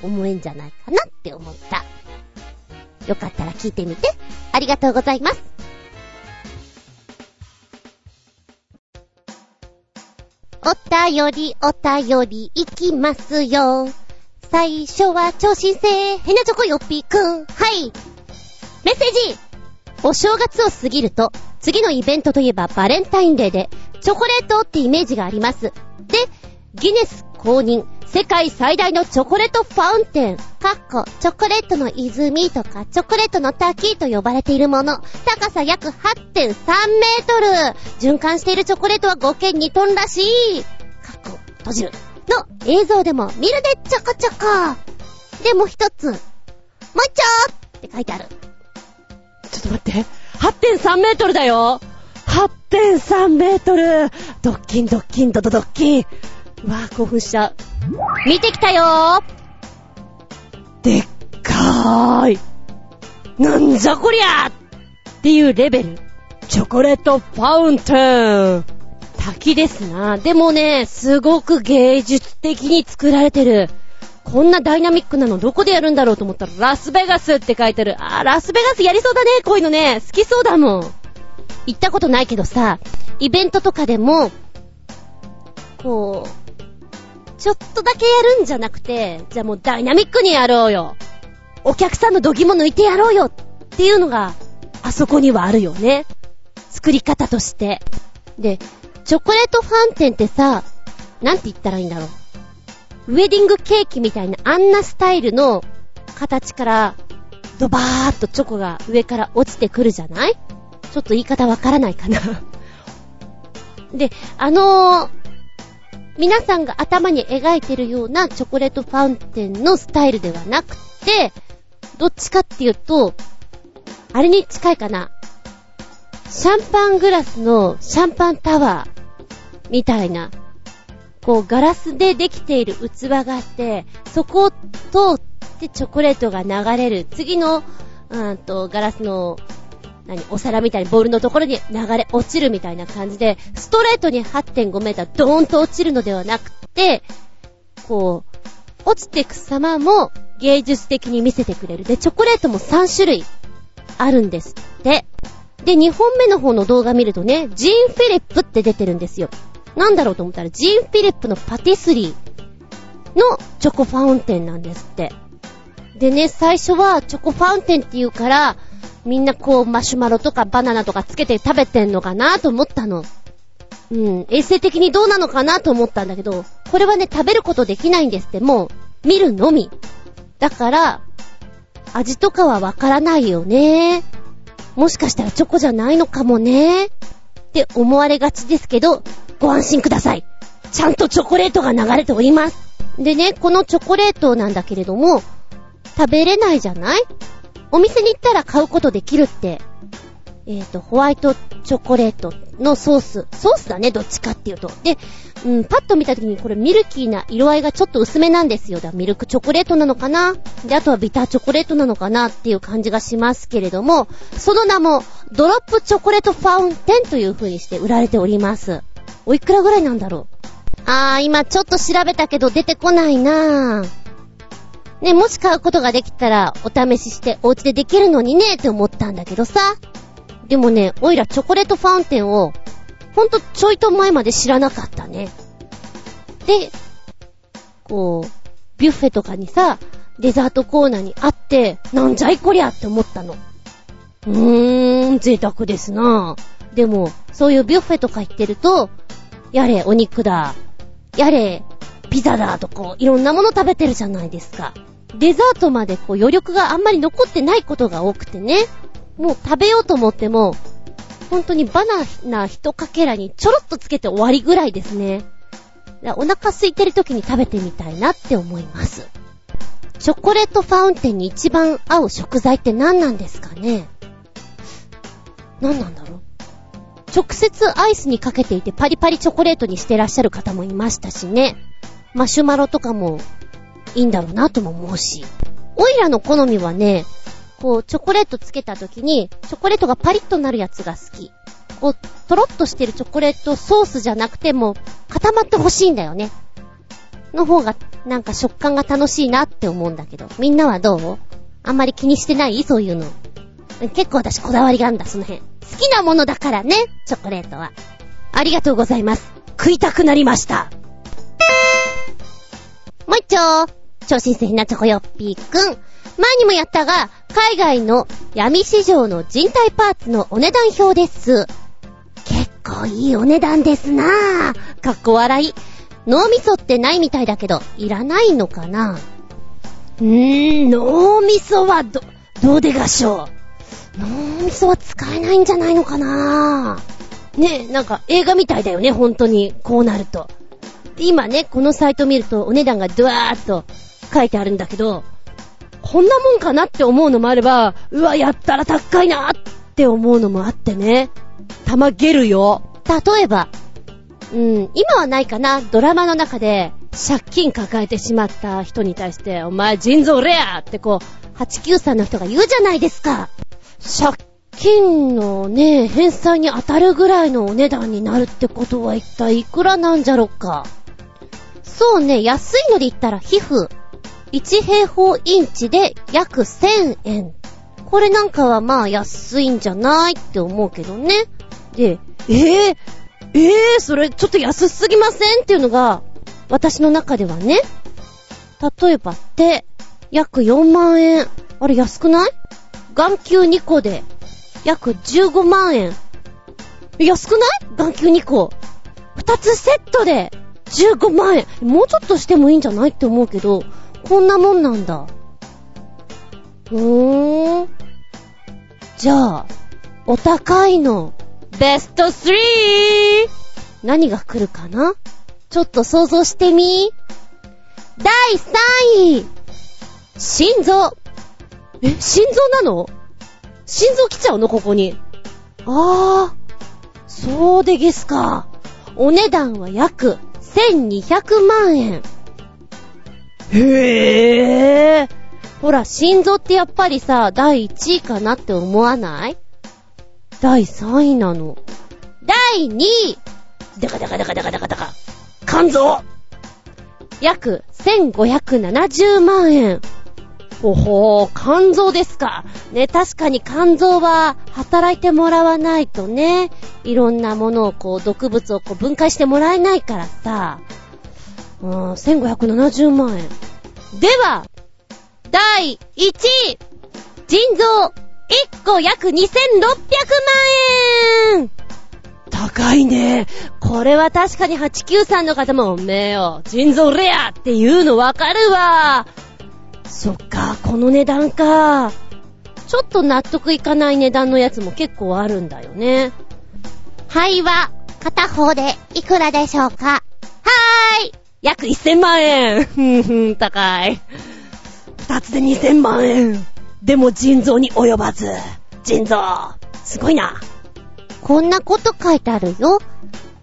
思えんじゃないかなって思った。よかったら聞いてみて。ありがとうございます。お便りお便りいきますよ。最初は超新星、ヘナチョコヨッピーくん。はい。メッセージお正月を過ぎると、次のイベントといえばバレンタインデーで、チョコレートってイメージがあります。で、ギネス公認、世界最大のチョコレートファウンテン、かっこ、チョコレートの泉とか、チョコレートの滝と呼ばれているもの、高さ約8.3メートル、循環しているチョコレートは合計2トンらしい、かっこ、閉じる。の映像でも見るでちょこちょこ。で、も一つ、もう一丁って書いてある。ちょっと待って。8.3メートルだよ !8.3 メートルドッキンドッキンドドドッキンうわぁ、興奮しちゃう。見てきたよーでっかーいなんじゃこりゃっていうレベル。チョコレートファウンテン滝ですな。でもね、すごく芸術的に作られてる。こんなダイナミックなのどこでやるんだろうと思ったら、ラスベガスって書いてる。あ、ラスベガスやりそうだね、こういうのね。好きそうだもん。行ったことないけどさ、イベントとかでも、こう、ちょっとだけやるんじゃなくて、じゃあもうダイナミックにやろうよ。お客さんの度肝抜いてやろうよっていうのが、あそこにはあるよね。作り方として。で、チョコレートファンテンってさ、なんて言ったらいいんだろう。ウェディングケーキみたいなあんなスタイルの形から、ドバーっとチョコが上から落ちてくるじゃない？ちょっと言い方わからないかなで、あのー、皆さんが頭に描いてるようなチョコレートファウンテンのスタイルではなくて、どっちかっていうと、あれに近いかな。シャンパングラスのシャンパンタワー。みたいな、こう、ガラスでできている器があって、そこを通ってチョコレートが流れる。次の、うんと、ガラスの、何、お皿みたいにボールのところに流れ落ちるみたいな感じで、ストレートに8.5メータードーンと落ちるのではなくて、こう、落ちてく様も芸術的に見せてくれる。で、チョコレートも3種類あるんですって。で、2本目の方の動画見るとね、ジーン・フィリップって出てるんですよ。なんだろうと思ったら、ジーン・フィリップのパティスリーのチョコファウンテンなんですって。でね、最初はチョコファウンテンって言うから、みんなこうマシュマロとかバナナとかつけて食べてんのかなと思ったの。うん、衛生的にどうなのかなと思ったんだけど、これはね、食べることできないんですって、もう、見るのみ。だから、味とかはわからないよね。もしかしたらチョコじゃないのかもね。って思われがちですけど、ご安心ください。ちゃんとチョコレートが流れております。でね、このチョコレートなんだけれども、食べれないじゃない？お店に行ったら買うことできるって、えっ、ー、と、ホワイトチョコレートのソース。ソースだね、どっちかっていうと。で、うん、パッと見た時にこれミルキーな色合いがちょっと薄めなんですよ。だミルクチョコレートなのかな？で、あとはビターチョコレートなのかなっていう感じがしますけれども、その名も、ドロップチョコレートファウンテンという風にして売られております。おいくらぐらいなんだろう？あー、今ちょっと調べたけど出てこないなぁ。ね、もし買うことができたらお試ししてお家でできるのにねって思ったんだけどさ。でもね、おいらチョコレートファウンテンを、ほんとちょいと前まで知らなかったね。で、こう、ビュッフェとかにさ、デザートコーナーにあって、なんじゃいこりゃって思ったの。うーん、贅沢ですなぁ。でも、そういうビュッフェとか行ってると、やれお肉だ、やれピザだとこう、いろんなもの食べてるじゃないですか。デザートまでこう余力があんまり残ってないことが多くてね。もう食べようと思っても、本当にバナナ一かけらにちょろっとつけて終わりぐらいですね。お腹空いてる時に食べてみたいなって思います。チョコレートファウンテンに一番合う食材って何なんですかね何なんだろう直接アイスにかけていてパリパリチョコレートにしてらっしゃる方もいましたしね。マシュマロとかもいいんだろうなとも思うし。オイラの好みはね、こう、チョコレートつけた時に、チョコレートがパリッとなるやつが好き。こう、とろっとしてるチョコレートソースじゃなくても、固まってほしいんだよね。の方が、なんか食感が楽しいなって思うんだけど。みんなはどう？あんまり気にしてない？そういうの。結構私こだわりがあるんだ、その辺。好きなものだからね、チョコレートは。ありがとうございます。食いたくなりました。もう一丁。超新鮮なチョコヨッピーくん。前にもやったが、海外の闇市場の人体パーツのお値段表です。結構いいお値段ですなぁ。かっこ笑い。脳みそってないみたいだけど、いらないのかなうー、脳みそはど、どうでがしょう。脳みそは使えないんじゃないのかなぁねえ、なんか映画みたいだよね、本当に。こうなると。今ね、このサイト見るとお値段がドワーッと書いてあるんだけど、こんなもんかなって思うのもあれば、うわ、やったら高いなって思うのもあってね。たまげるよ。例えば、うん、今はないかな、ドラマの中で、借金抱えてしまった人に対して、お前腎臓レアってこう、893の人が言うじゃないですか。借金のね、返済に当たるぐらいのお値段になるってことは一体いくらなんじゃろうか。そうね、安いので言ったら皮膚。1平方インチで約1000円。これなんかはまあ安いんじゃないって思うけどね。で、えぇ、ー、えぇ、ー、それちょっと安すぎませんっていうのが、私の中ではね。例えば手、約4万円。あれ安くない？眼球2個で、約15万円。安くない？眼球2個。2つセットで、15万円。もうちょっとしてもいいんじゃないって思うけど、こんなもんなんだ。うーん。じゃあ、お高いの、ベスト 3! 何が来るかな？ちょっと想像してみ第3位心臓え、心臓なの？心臓来ちゃうの？ここに。あー、そうでげすか。お値段は約1200万円。へえ。ほら、心臓ってやっぱりさ、第1位かなって思わない？第3位なの。第2位ダカダカダカダカダカダカ。肝臓約1570万円。ほほー、肝臓ですか。ね、確かに肝臓は働いてもらわないとね、いろんなものをこう、毒物をこう分解してもらえないからさ。うん、1570万円。では、第1位腎臓1個約2600万円高いね。これは確かに893の方も、おめえよ、腎臓レアって言うのわかるわ。そっか、この値段か。ちょっと納得いかない値段のやつも結構あるんだよね。はいは、片方でいくらでしょうか？はーい約1000万円ふんふん、高い。二つで2000万円。でも腎臓に及ばず。腎臓。すごいな。こんなこと書いてあるよ。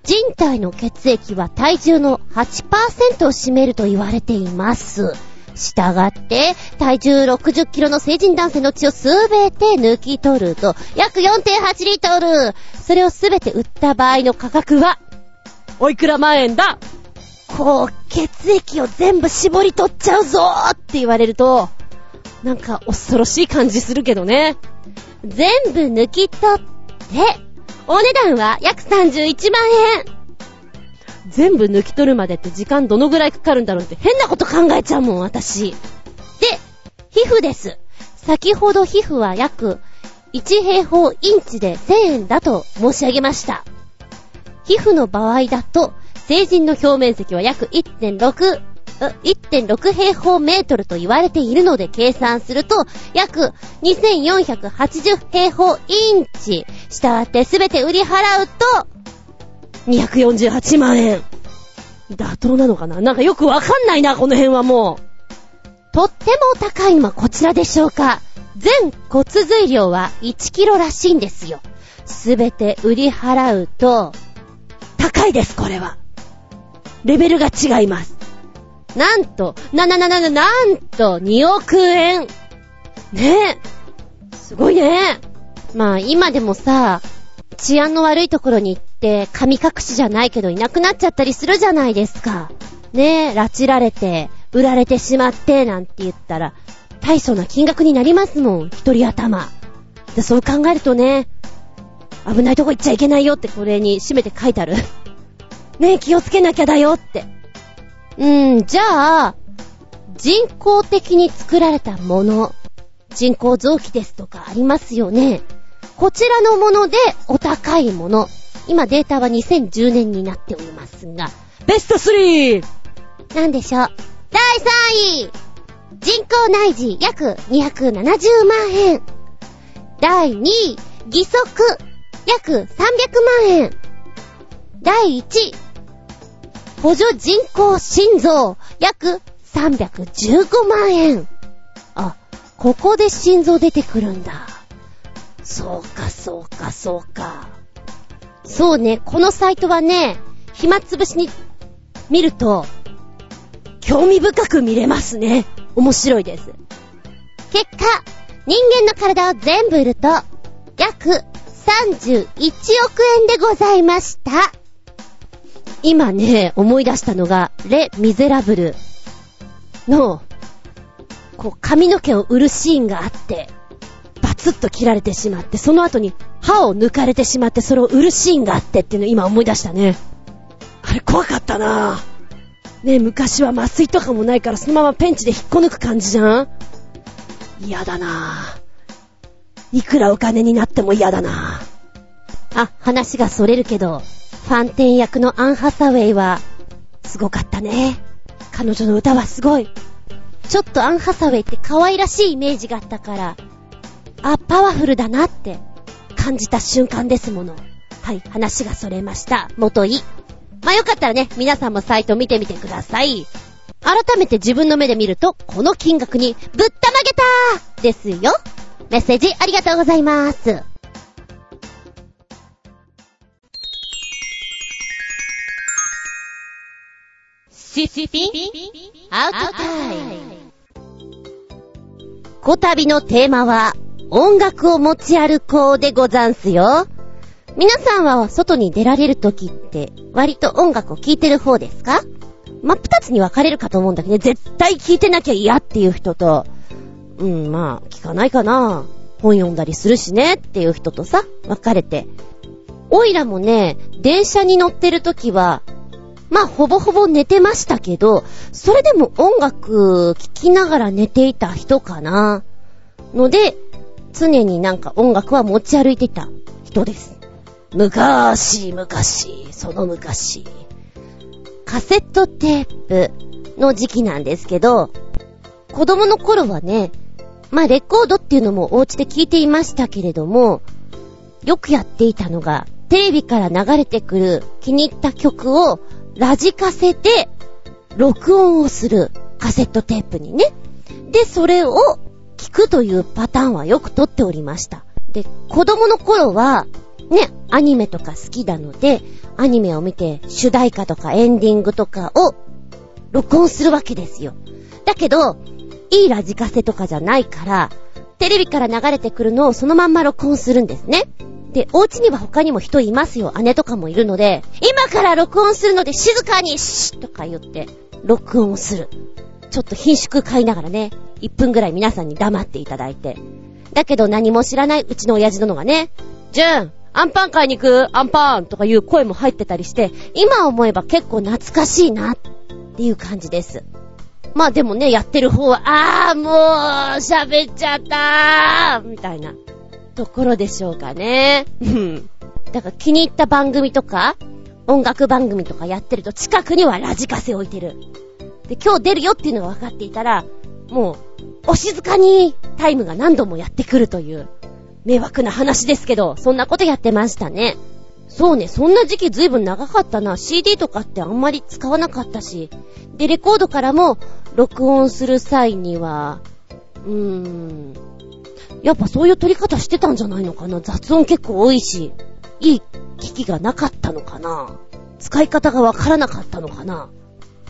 人体の血液は体重の8%を占めると言われています。したがって、体重60キロの成人男性の血をすべて抜き取ると、約4.8リットル。それをすべて売った場合の価格は、おいくら万円だ？こう、血液を全部絞り取っちゃうぞって言われると、なんか恐ろしい感じするけどね。全部抜き取って、お値段は約31万円。全部抜き取るまでって時間どのぐらいかかるんだろうって変なこと考えちゃうもん、私。で、皮膚です。先ほど皮膚は約1平方インチで1000円だと申し上げました。皮膚の場合だと、成人の表面積は約1.6、1.6平方メートルと言われているので計算すると、約2480平方インチ。したわってすべて売り払うと、248万円。妥当なのかな？なんかよくわかんないな、この辺はもう。とっても高いのはこちらでしょうか。全骨髄量は1キロらしいんですよ。すべて売り払うと、高いです、これは。レベルが違います。なんと、な、な、な、な、なんと、2億円。ねえ。すごいね。まあ、今でもさ、治安の悪いところに行っ、神隠しじゃないけどいなくなっちゃったりするじゃないですか。ねえ、拉致られて、売られてしまって、なんて言ったら、大層な金額になりますもん、一人頭。で、そう考えるとね、危ないとこ行っちゃいけないよってこれに締めて書いてある。ねえ、気をつけなきゃだよって。うん、じゃあ、人工的に作られたもの、人工臓器ですとかありますよね。こちらのものでお高いもの。今データは2010年になっておりますが、ベスト 3! なんでしょう？第3位人工内耳約270万円。第2位義足約300万円。第1位補助人工心臓、約315万円。あ、ここで心臓出てくるんだ。そうか、そうか、そうか。そうね、このサイトはね、暇つぶしに見ると、興味深く見れますね。面白いです。結果、人間の体を全部売ると、約31億円でございました。今ね、思い出したのが、レ・ミゼラブルの、こう、髪の毛を売るシーンがあって、バツッと切られてしまって、その後に歯を抜かれてしまって、それを売るシーンがあってっていうのを今思い出したね。あれ怖かったなぁ。ね昔は麻酔とかもないからそのままペンチで引っこ抜く感じじゃん嫌だな。いくらお金になっても嫌だな。あ、話がそれるけど、ファンテン役のアン・ハサウェイは、すごかったね。彼女の歌はすごい。ちょっとアン・ハサウェイって可愛らしいイメージがあったから、あ、パワフルだなって感じた瞬間ですもの。はい、話がそれました。元い。まあ、よかったらね、皆さんもサイト見てみてください。改めて自分の目で見ると、この金額にぶったまげたですよ。メッセージありがとうございます。シスピンアウトタイム。こたびのテーマは、音楽を持ち歩こうでござんすよ。皆さんは外に出られる時って、割と音楽を聴いてる方ですか？真っ二つに分かれるかと思うんだけどね、絶対聴いてなきゃ嫌っていう人と、うん、まあ、聞かないかな。本読んだりするしねっていう人とさ、分かれて。おいらもね、電車に乗ってる時は、まあ、ほぼほぼ寝てましたけど、それでも音楽聴きながら寝ていた人かな。ので、常になんか音楽は持ち歩いてた人です。昔、昔、その昔。カセットテープの時期なんですけど、子供の頃はね、まあレコードっていうのもお家で聴いていましたけれども、よくやっていたのが、テレビから流れてくる気に入った曲をラジカセで録音をするカセットテープにね。で、それを聞くというパターンはよく撮っておりました。で、子供の頃は、ね、アニメとか好きなので、アニメを見て主題歌とかエンディングとかを録音するわけですよ。だけど、いいラジカセとかじゃないから、テレビから流れてくるのをそのまんま録音するんですね。で、お家には他にも人いますよ。姉とかもいるので、今から録音するので静かにシーとか言って、録音をする。ちょっと品種買いながらね、1分ぐらい皆さんに黙っていただいて。だけど何も知らないうちの親父殿がね、じゅん、アンパン買いに行く？アンパンとかいう声も入ってたりして、今思えば結構懐かしいなっていう感じです。まあでもね、やってる方は、あーもう、喋っちゃったーみたいなところでしょうかね。うん。だから気に入った番組とか、音楽番組とかやってると近くにはラジカセ置いてる。で、今日出るよっていうのが分かっていたら、もう、お静かにタイムが何度もやってくるという、迷惑な話ですけど、そんなことやってましたね。そうね、そんな時期ずいぶん長かったな。CD とかってあんまり使わなかったし。で、レコードからも録音する際には、うーん、やっぱそういう撮り方してたんじゃないのかな。雑音結構多いし、いい機器がなかったのかな。使い方がわからなかったのかな。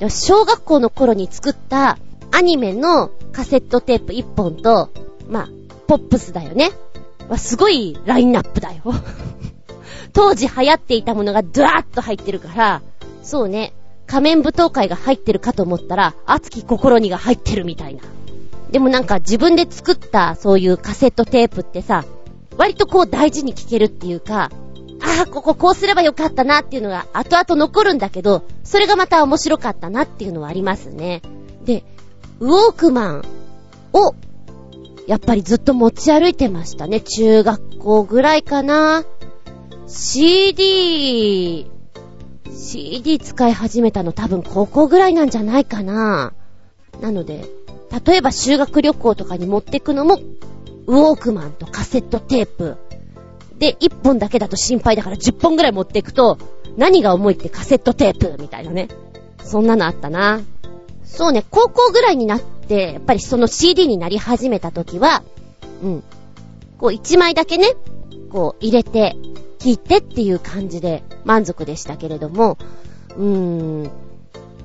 小学校の頃に作ったアニメのカセットテープ1本と、まあ、ポップスだよね。はすごいラインナップだよ。当時流行っていたものがドワーッと入ってるから、そうね、仮面舞踏会が入ってるかと思ったら、熱き心にが入ってるみたいな。でもなんか自分で作ったそういうカセットテープってさ、割とこう大事に聴けるっていうか、ああ、こここうすればよかったなっていうのが後々残るんだけど、それがまた面白かったなっていうのはありますね。で、ウォークマンを、やっぱりずっと持ち歩いてましたね。中学校ぐらいかな。CD、CD 使い始めたの多分高校ぐらいなんじゃないかな。なので、例えば修学旅行とかに持ってくのも、ウォークマンとカセットテープ。で、1本だけだと心配だから10本ぐらい持っていくと、何が重いってカセットテープみたいなね。そんなのあったな。そうね、高校ぐらいになって、やっぱりその CD になり始めた時は、うん。こう1枚だけね、こう入れて、聞いてっていう感じで満足でしたけれども、うーん、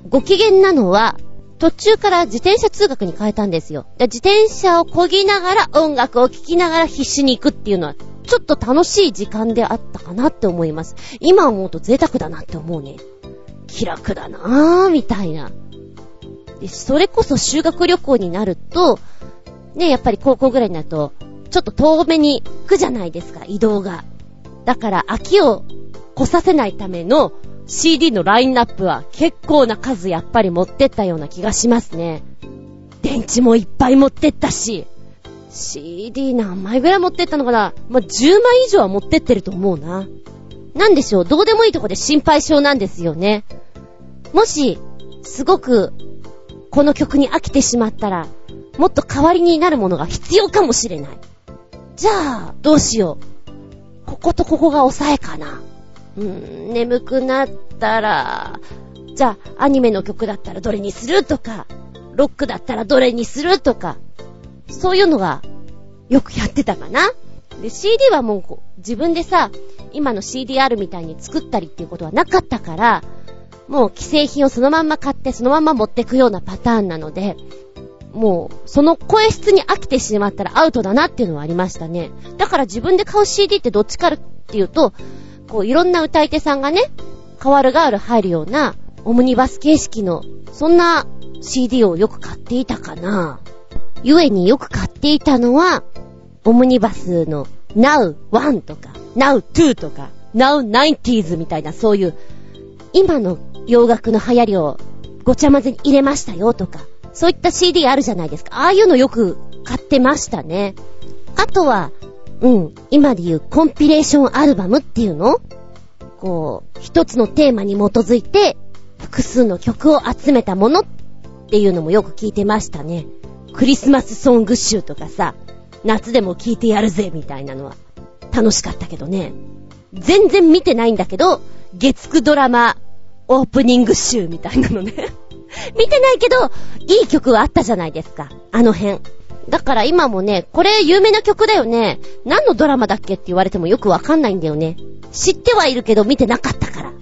ご機嫌なのは、途中から自転車通学に変えたんですよ。自転車を漕ぎながら音楽を聴きながら必死に行くっていうのは、ちょっと楽しい時間であったかなって思います。今思うと贅沢だなって思うね。気楽だなぁ、みたいな。で、それこそ修学旅行になると、ね、やっぱり高校ぐらいになると、ちょっと遠目に行くじゃないですか、移動が。だから、秋を来させないための CD のラインナップは結構な数やっぱり持ってったような気がしますね。電池もいっぱい持ってったし、CD 何枚ぐらい持ってったのかな？まあ、10枚以上は持ってってると思うな。なんでしょう、どうでもいいとこで心配性なんですよね。もし、すごく、この曲に飽きてしまったら、もっと代わりになるものが必要かもしれない。じゃあ、どうしよう？こことここが抑えかな。うーん、眠くなったら、じゃあ、アニメの曲だったらどれにする？とか、ロックだったらどれにする？とか、そういうのが、よくやってたかな。で、CD はもう、自分でさ、今の CDR みたいに作ったりっていうことはなかったから、もう既製品をそのまんま買ってそのまんま持ってくようなパターンなので、もう、その声質に飽きてしまったらアウトだなっていうのはありましたね。だから自分で買う CD ってどっちかっていうと、こういろんな歌い手さんがね、変わるガール入るような、オムニバス形式の、そんな CD をよく買っていたかな。ゆえによく買っていたのは、オムニバスの Now 1とか、Now 2とか、Now 90s みたいなそういう、今の洋楽の流行りをごちゃ混ぜに入れましたよとか、そういった CD あるじゃないですか。ああいうのよく買ってましたね。あとは、うん、今で言うコンピレーションアルバムっていうの？こう、一つのテーマに基づいて、複数の曲を集めたものっていうのもよく聞いてましたね。クリスマスソング集とかさ、夏でも聴いてやるぜみたいなのは楽しかったけどね。全然見てないんだけど、月9ドラマオープニング集みたいなのね。見てないけど、いい曲はあったじゃないですか。あの辺。だから今もね、これ有名な曲だよね。何のドラマだっけって言われてもよくわかんないんだよね。知ってはいるけど見てなかったから。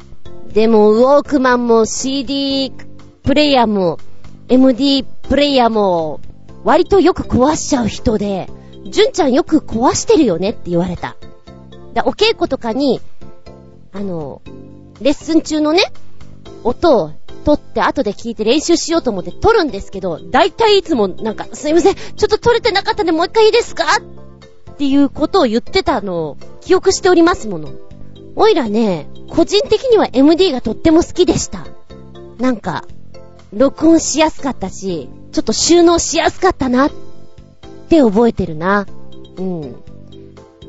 でも、ウォークマンも CD プレイヤーも MD プレイヤーも割とよく壊しちゃう人で、純ちゃんよく壊してるよねって言われた。だお稽古とかに、あの、レッスン中のね、音を取って後で聞いて練習しようと思って撮るんですけど、だいたいいつもなんか、すいません、ちょっと撮れてなかったんでもう一回いいですか？っていうことを言ってたのを記憶しておりますもの。おいらね、個人的には MD がとっても好きでした。なんか、録音しやすかったし、ちょっと収納しやすかったなって覚えてるな。うん。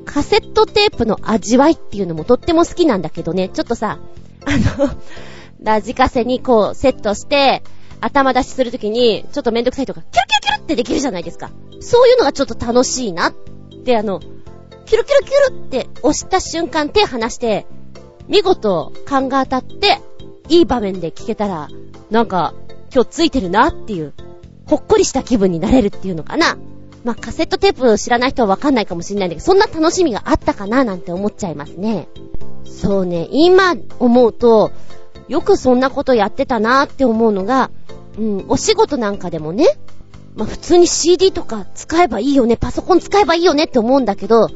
カセットテープの味わいっていうのもとっても好きなんだけどね、ちょっとさ、あの、ラジカセにこうセットして、頭出しするときに、ちょっとめんどくさいとか、キュルキュルキュルってできるじゃないですか。そういうのがちょっと楽しいなって、あの、キュルキュルキュルって押した瞬間手離して、見事勘が当たって、いい場面で聞けたら、なんか、今日ついてるなっていう、ほっこりした気分になれるっていうのかな。まあ、カセットテープ知らない人はわかんないかもしれないんだけど、そんな楽しみがあったかななんて思っちゃいますね。そうね、今思うと、よくそんなことやってたなって思うのが、うん、お仕事なんかでもね、まあ、普通に CD とか使えばいいよね、パソコン使えばいいよねって思うんだけど、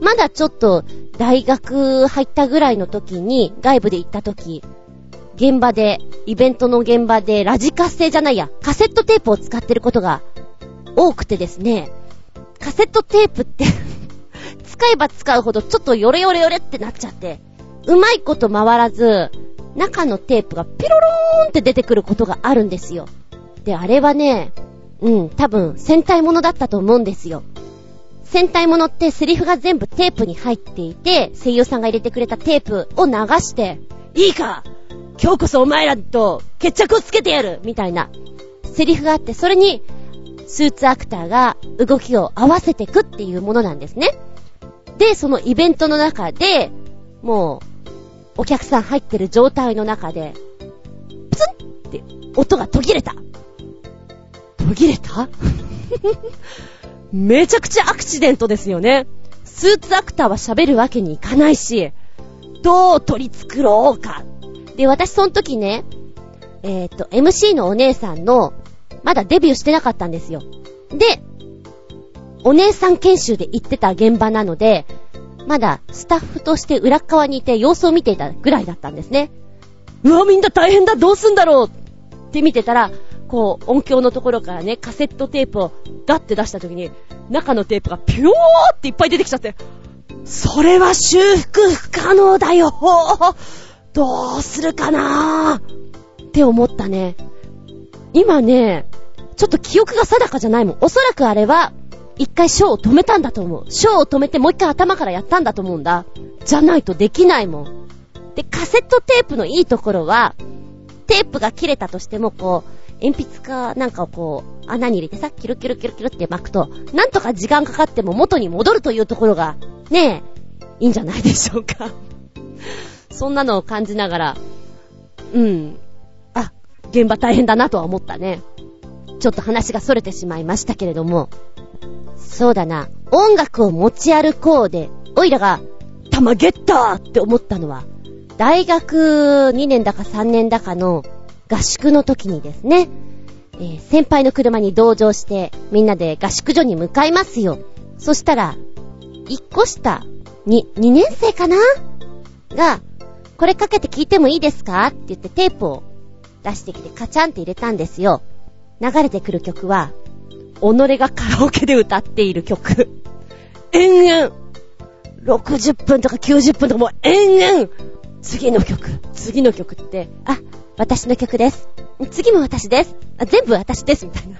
まだちょっと大学入ったぐらいの時に、外部で行った時、現場で、イベントの現場でラジカセじゃないや、カセットテープを使ってることが多くてですね、カセットテープって 使えば使うほどちょっとヨレヨレヨレってなっちゃって、うまいこと回らず、中のテープがピロローンって出てくることがあるんですよ。で、あれはね、うん、多分戦隊ものだったと思うんですよ。戦隊ものってセリフが全部テープに入っていて、声優さんが入れてくれたテープを流して、いいか今日こそお前らと決着をつけてやるみたいなセリフがあって、それにスーツアクターが動きを合わせてくっていうものなんですね。で、そのイベントの中で、もう、お客さん入ってる状態の中で、プツンって音が途切れた。途切れた？めちゃくちゃアクシデントですよね。スーツアクターは喋るわけにいかないし、どう取り繕ろうか。で、私その時ね、えっ、と、MC のお姉さんの、まだデビューしてなかったんですよ。で、お姉さん研修で行ってた現場なので、まだスタッフとして裏側にいて様子を見ていたぐらいだったんですね。うわ、みんな大変だどうすんだろうって見てたら、こう、音響のところからね、カセットテープをガッて出した時に、中のテープがピューっていっぱい出てきちゃって、それは修復不可能だよどうするかなーって思ったね。今ね、ちょっと記憶が定かじゃないもん。おそらくあれは、一回ショーを止めたんだと思う。ショーを止めてもう一回頭からやったんだと思うんだ。じゃないとできないもん。で、カセットテープのいいところは、テープが切れたとしても、こう、鉛筆かなんかをこう、穴に入れてさ、キルキルキルキルって巻くと、なんとか時間かかっても元に戻るというところが、ねえ、いいんじゃないでしょうか。そんなのを感じながら、うん。あ、現場大変だなとは思ったね。ちょっと話が逸れてしまいましたけれども。そうだな。音楽を持ち歩こうで、おいらが、たまゲッターって思ったのは、大学2年だか3年だかの合宿の時にですね、えー、先輩の車に同乗して、みんなで合宿所に向かいますよ。そしたら、一個下、に、2年生かな？が、これかけて聞いてもいいですか？って言ってテープを出してきてカチャンって入れたんですよ。流れてくる曲は、己がカラオケで歌っている曲。延々 !60 分とか90分とかもう延々次の曲、次の曲って、あ、私の曲です。次も私です。あ、全部私です、みたいな。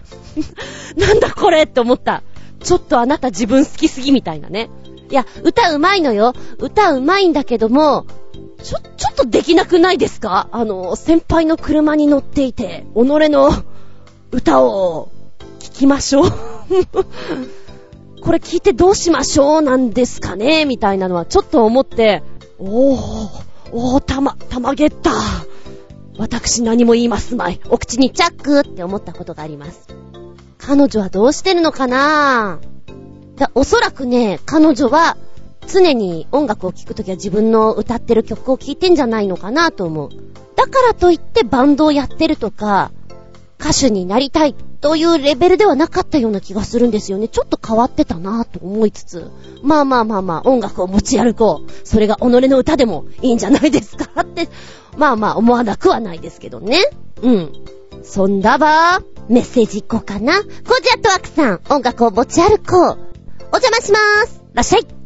なんだこれって思った。ちょっとあなた自分好きすぎみたいなね。いや、歌うまいのよ。歌うまいんだけども、ちょ、ちょっとできなくないですか？あの、先輩の車に乗っていて、己の歌を聴きましょう。これ聞いてどうしましょうなんですかね？みたいなのはちょっと思って、おー、おー、たま、たまげった。私何も言いますまい。お口にチャックって思ったことがあります。彼女はどうしてるのかな？だおそらくね、彼女は常に音楽を聴くときは自分の歌ってる曲を聴いてんじゃないのかなと思う。だからといってバンドをやってるとか、歌手になりたいというレベルではなかったような気がするんですよね。ちょっと変わってたなぁと思いつつ、まあまあまあまあ、音楽を持ち歩こう。それが己の歌でもいいんじゃないですかって、まあまあ思わなくはないですけどね。うん。そんだば、メッセージいこうかな。コジアットワークさん、音楽を持ち歩こう。お邪魔しまーす。らっしゃい。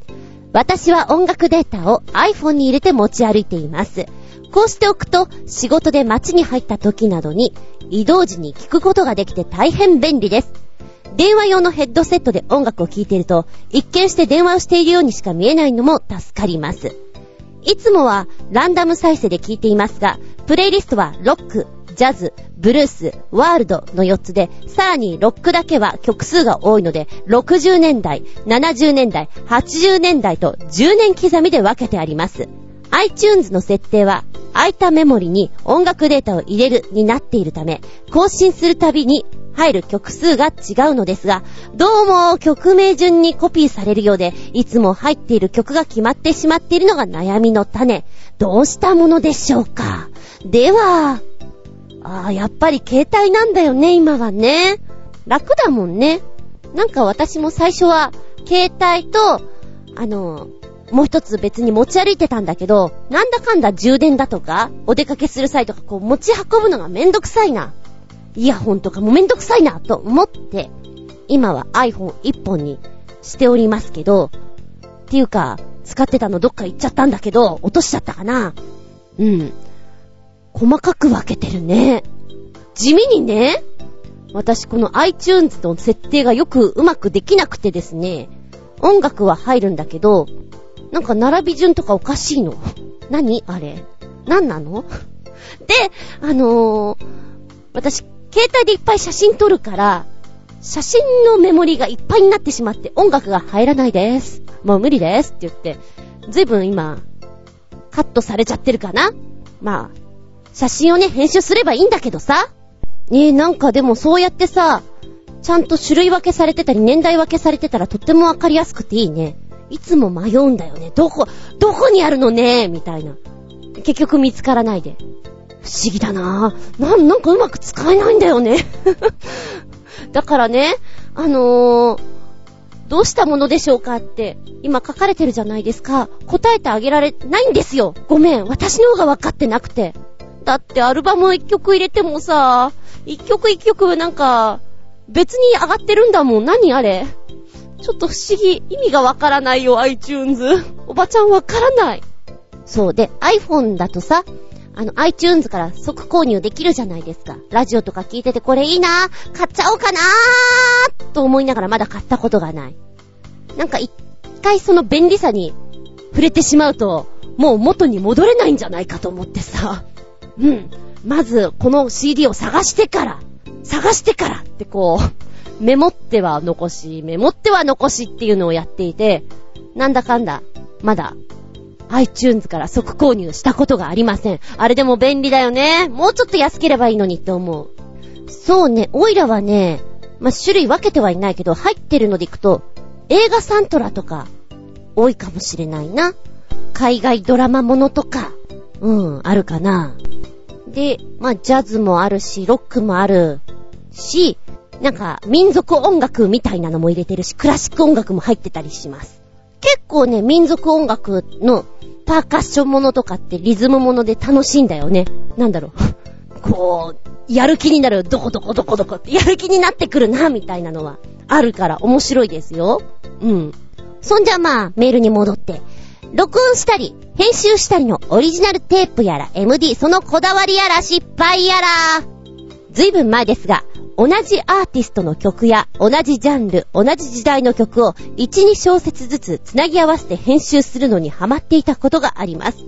私は音楽データを iPhone に入れて持ち歩いています。こうしておくと、仕事で街に入った時などに、移動時に聞くことができて大変便利です。電話用のヘッドセットで音楽を聴いていると、一見して電話をしているようにしか見えないのも助かります。いつもはランダム再生で聴いていますが、プレイリストはロック、ジャズ、ブルース、ワールドの4つで、さらにロックだけは曲数が多いので、60年代、70年代、80年代と10年刻みで分けてあります。iTunes の設定は、空いたメモリに音楽データを入れるになっているため、更新するたびに入る曲数が違うのですが、どうも曲名順にコピーされるようで、いつも入っている曲が決まってしまっているのが悩みの種。どうしたものでしょうか？では、ああ、やっぱり携帯なんだよね、今はね。楽だもんね。なんか私も最初は、携帯と、あの、もう一つ別に持ち歩いてたんだけど、なんだかんだ充電だとか、お出かけする際とかこう持ち運ぶのがめんどくさいな。イヤホンとかもめんどくさいな、と思って、今は iPhone 一本にしておりますけど、っていうか、使ってたのどっか行っちゃったんだけど、落としちゃったかな。うん。細かく分けてるね。地味にね、私この iTunes の設定がよくうまくできなくてですね、音楽は入るんだけど、なんか並び順とかおかしいの。何？あれ？何なの？で、あのー、私、携帯でいっぱい写真撮るから、写真のメモリがいっぱいになってしまって音楽が入らないです。もう無理ですって言って、ずいぶん今、カットされちゃってるかなまあ、写真をね、編集すればいいんだけどさ。ねえ、なんかでもそうやってさ、ちゃんと種類分けされてたり年代分けされてたらとってもわかりやすくていいね。いつも迷うんだよね。どこ、どこにあるのね？みたいな。結局見つからないで。不思議だなぁ。なん、なんかうまく使えないんだよね。だからね、あのー、どうしたものでしょうかって、今書かれてるじゃないですか。答えてあげられないんですよ。ごめん。私の方が分かってなくて。だってアルバム一曲入れてもさ、一曲一曲なんか、別に上がってるんだもん。何あれ？ちょっと不思議。意味がわからないよ、iTunes。おばちゃんわからない。そうで、iPhone だとさ、あの、iTunes から即購入できるじゃないですか。ラジオとか聞いててこれいいな買っちゃおうかなーと思いながらまだ買ったことがない。なんか一回その便利さに触れてしまうと、もう元に戻れないんじゃないかと思ってさ。うん。まず、この CD を探してから、探してからってこう、メモっては残し、メモっては残しっていうのをやっていて、なんだかんだ、まだ、iTunes から即購入したことがありません。あれでも便利だよね。もうちょっと安ければいいのにって思う。そうね、オイラはね、まあ、種類分けてはいないけど、入ってるのでいくと、映画サントラとか、多いかもしれないな。海外ドラマものとか、うん、あるかな。で、まあ、ジャズもあるし、ロックもあるし、なんか、民族音楽みたいなのも入れてるし、クラシック音楽も入ってたりします。結構ね、民族音楽のパーカッションものとかってリズムもので楽しいんだよね。なんだろう。こう、やる気になる、どこどこどこどこってやる気になってくるな、みたいなのはあるから面白いですよ。うん。そんじゃまあ、メールに戻って。録音したり、編集したりのオリジナルテープやら MD、そのこだわりやら失敗やら。ずいぶん前ですが、同じアーティストの曲や同じジャンル、同じ時代の曲を1、2小節ずつつなぎ合わせて編集するのにハマっていたことがあります。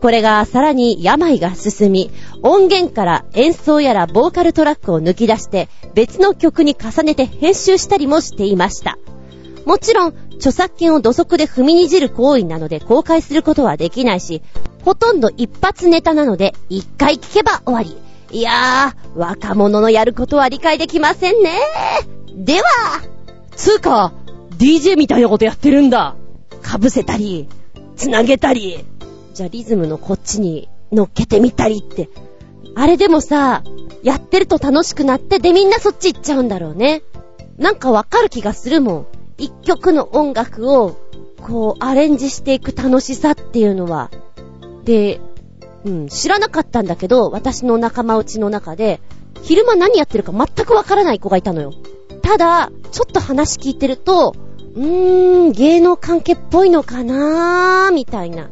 これがさらに病が進み、音源から演奏やらボーカルトラックを抜き出して別の曲に重ねて編集したりもしていました。もちろん、著作権を土足で踏みにじる行為なので公開することはできないし、ほとんど一発ネタなので一回聞けば終わり。いやー、若者のやることは理解できませんね。では、つーか、DJ みたいなことやってるんだ。かぶせたり、つなげたり、じゃあリズムのこっちに乗っけてみたりって。あれでもさ、やってると楽しくなって、でみんなそっち行っちゃうんだろうね。なんかわかる気がするもん。一曲の音楽を、こう、アレンジしていく楽しさっていうのは。で、うん、知らなかったんだけど、私の仲間内の中で、昼間何やってるか全くわからない子がいたのよ。ただ、ちょっと話聞いてると、うーん、芸能関係っぽいのかなーみたいな。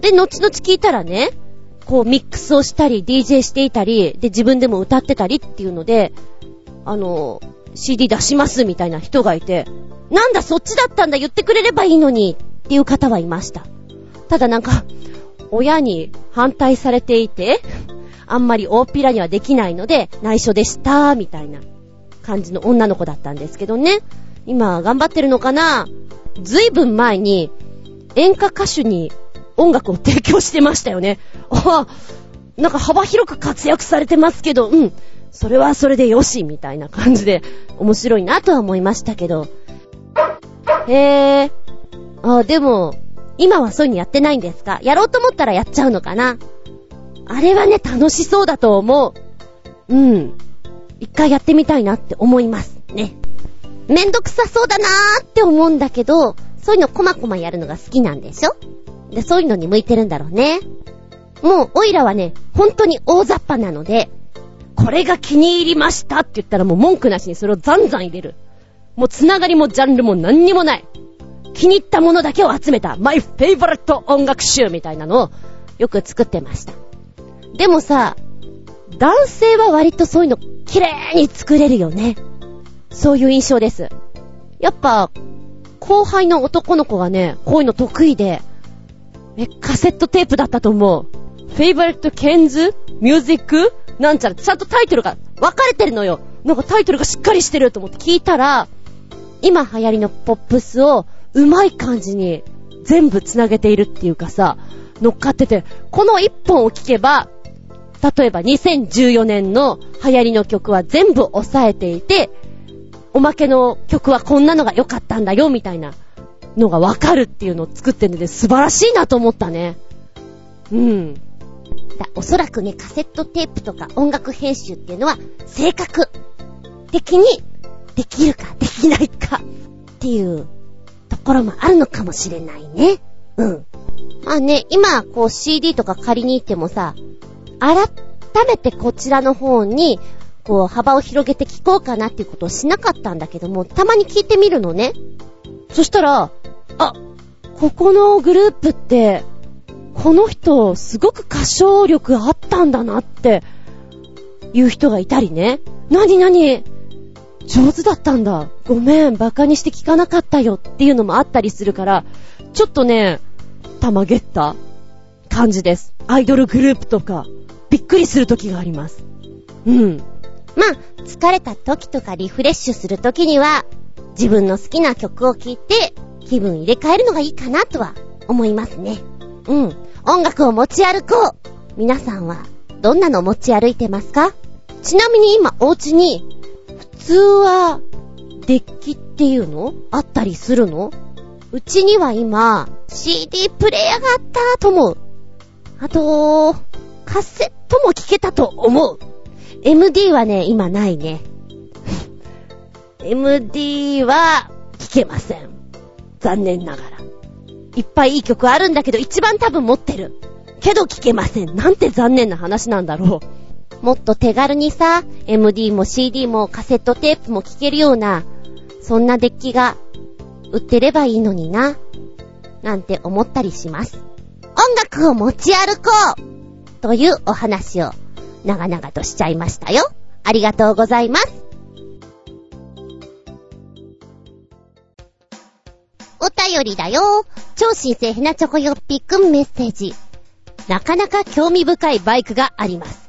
で、後々聞いたらね、こうミックスをしたり、DJ していたり、で、自分でも歌ってたりっていうので、あの、CD 出しますみたいな人がいて、なんだそっちだったんだ言ってくれればいいのにっていう方はいました。ただなんか、親に反対されていて、あんまり大っぴらにはできないので、内緒でした、みたいな感じの女の子だったんですけどね。今、頑張ってるのかな？ずいぶん前に、演歌歌手に音楽を提供してましたよね。あなんか幅広く活躍されてますけど、うん。それはそれでよし、みたいな感じで、面白いなとは思いましたけど。へえ。あ、でも、今はそういうのやってないんですか？やろうと思ったらやっちゃうのかな？あれはね、楽しそうだと思う。うん。一回やってみたいなって思いますね。めんどくさそうだなーって思うんだけど、そういうのコマコマやるのが好きなんでしょ？で、そういうのに向いてるんだろうね。もう、オイラはね、本当に大雑把なので、これが気に入りましたって言ったらもう文句なしにそれをザンザン入れる。もうつながりもジャンルも何にもない。気に入ったものだけを集めた、 My Favorite 音楽集みたいなのをよく作ってました。でもさ、男性は割とそういうの綺麗に作れるよね。そういう印象です。やっぱ、後輩の男の子がね、こういうの得意で、え、カセットテープだったと思う。 Favorite Ken's？ Music なんちゃら、ちゃんとタイトルが分かれてるのよ。なんかタイトルがしっかりしてると思って聞いたら、今流行りのポップスをうまい感じに全部繋げているっていうかさ、乗っかってて、この一本を聞けば、例えば2014年の流行りの曲は全部抑えていて、おまけの曲はこんなのが良かったんだよ、みたいなのがわかるっていうのを作ってるので素晴らしいなと思ったね。うん。だおそらくね、カセットテープとか音楽編集っていうのは性格的にできるかできないかっていうところもあるのかもしれないね。うん。まあね、今、こう CD とか借りに行ってもさ、改めてこちらの方に、こう幅を広げて聞こうかなっていうことをしなかったんだけども、たまに聞いてみるのね。そしたら、あ、ここのグループって、この人、すごく歌唱力あったんだなって、いう人がいたりね。なになに上手だったんだ。ごめん、馬鹿にして聞かなかったよっていうのもあったりするから、ちょっとね、たまげった感じです。アイドルグループとか、びっくりする時があります。うん。まあ、疲れた時とかリフレッシュする時には、自分の好きな曲を聴いて、気分入れ替えるのがいいかなとは思いますね。うん。音楽を持ち歩こう皆さんは、どんなの持ち歩いてますか？ちなみに今、お家に、通は、デッキっていうの？あったりするの？うちには今、CD プレイヤーがあったと思う。あと、カセットも聴けたと思う。MD はね、今ないね。MD は聴けません。残念ながら。いっぱいいい曲あるんだけど、一番多分持ってる。けど聴けません。なんて残念な話なんだろう。もっと手軽にさ、MD も CD もカセットテープも聴けるような、そんなデッキが売ってればいいのにな、なんて思ったりします。音楽を持ち歩こうというお話を長々としちゃいましたよ。ありがとうございます。お便りだよ。超新星ヘナチョコヨッピーくんメッセージ。なかなか興味深いバイクがあります。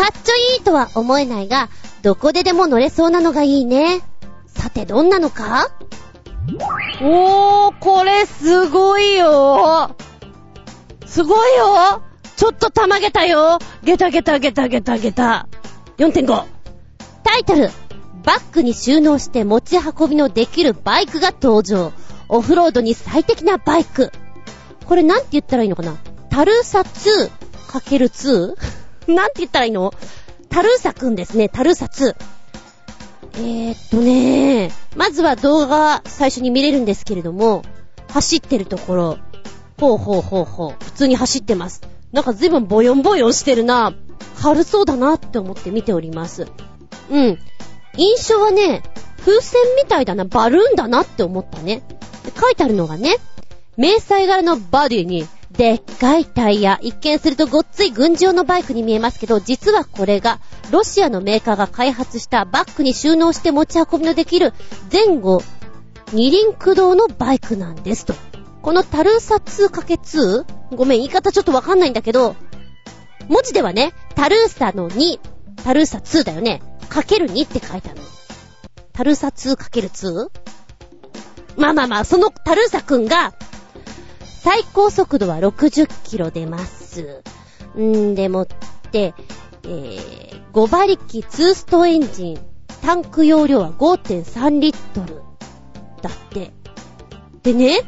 かっちょいいとは思えないが、どこででも乗れそうなのがいいね。さてどんなのか？おー、これすごいよすごいよちょっとたまげたよゲタゲタゲタゲタゲタ。4.5。タイトル。バッグに収納して持ち運びのできるバイクが登場。オフロードに最適なバイク。これなんて言ったらいいのかな？タルーサ 2×2? なんて言ったらいいの？タルーサくんですね。タルーサ2。えー、っとねまずは動画最初に見れるんですけれども、走ってるところ、ほうほうほうほう、普通に走ってます。なんかずいぶんボヨンボヨンしてるな。軽そうだなって思って見ております。うん。印象はね、風船みたいだな、バルーンだなって思ったね。で書いてあるのがね、迷彩柄のバディに、でっかいタイヤ。一見するとごっつい軍事用のバイクに見えますけど、実はこれが、ロシアのメーカーが開発したバッグに収納して持ち運びのできる、前後、二輪駆動のバイクなんですと。このタルーサ 2×2? ごめん、言い方ちょっとわかんないんだけど、文字ではね、タルーサの2、タルーサ2だよね。かける2って書いてあるの。タルーサ 2×2? まあまあまあ、そのタルーサくんが、最高速度は60キロ出ます。んでもって、えー、5馬力2ストエンジン、タンク容量は5.3リットル。だって。でね、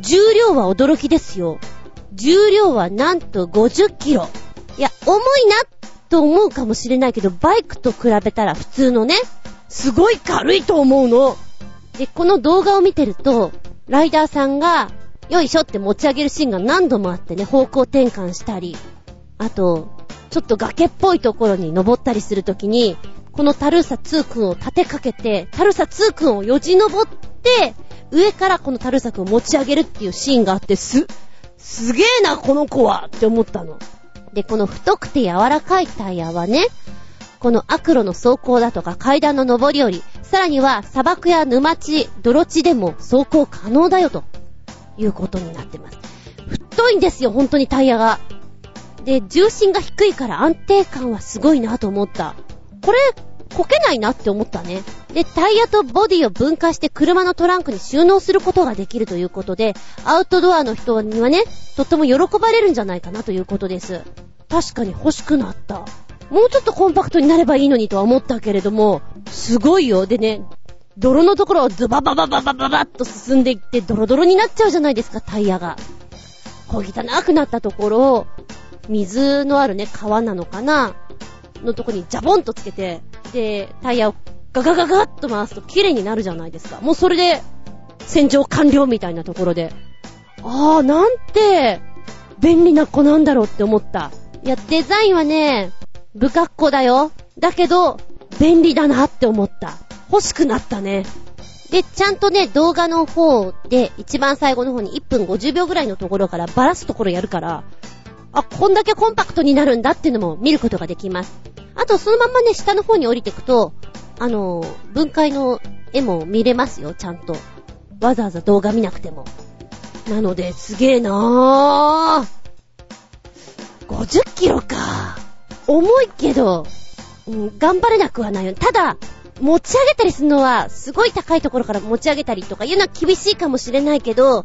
重量は驚きですよ。重量はなんと50キロ。いや、重いなと思うかもしれないけど、バイクと比べたら普通のね、すごい軽いと思うの。で、この動画を見てると、ライダーさんが、よいしょって持ち上げるシーンが何度もあってね、方向転換したり、あと、ちょっと崖っぽいところに登ったりするときに、このタルーサ2くんを立てかけて、タルーサ2くんをよじ登って、上からこのタルーサくんを持ち上げるっていうシーンがあって、す、すげえな、この子はって思ったの。で、この太くて柔らかいタイヤはね、この悪路の走行だとか階段の上り下り、さらには砂漠や沼地、泥地でも走行可能だよということになってます。太いんですよ、本当にタイヤが。で、重心が低いから安定感はすごいなと思った。これ、こけないなって思ったね。で、タイヤとボディを分解して車のトランクに収納することができるということで、アウトドアの人にはね、とっても喜ばれるんじゃないかなということです。確かに欲しくなった。もうちょっとコンパクトになればいいのにとは思ったけれども、すごいよ。でね、泥のところをズバババババババッと進んでいってドロドロになっちゃうじゃないですか、タイヤが。小汚くなったところを、水のあるね、川なのかなのとこにジャボンとつけて、で、タイヤをガガガガッと回すと綺麗になるじゃないですか。もうそれで、洗浄完了みたいなところで。あー、なんて、便利な子なんだろうって思った。いや、デザインはね、不格好だよ。だけど、便利だなって思った。欲しくなったね。で、ちゃんとね、動画の方で、一番最後の方に1分50秒ぐらいのところからバラすところやるから、あ、こんだけコンパクトになるんだっていうのも見ることができます。あと、そのまんまね、下の方に降りていくと、あの、分解の絵も見れますよ、ちゃんと。わざわざ動画見なくても。なので、すげえなぁ。50キロか。重いけど、うん、頑張れなくはないよ。ただ、持ち上げたりするのは、すごい高いところから持ち上げたりとかいうのは厳しいかもしれないけど、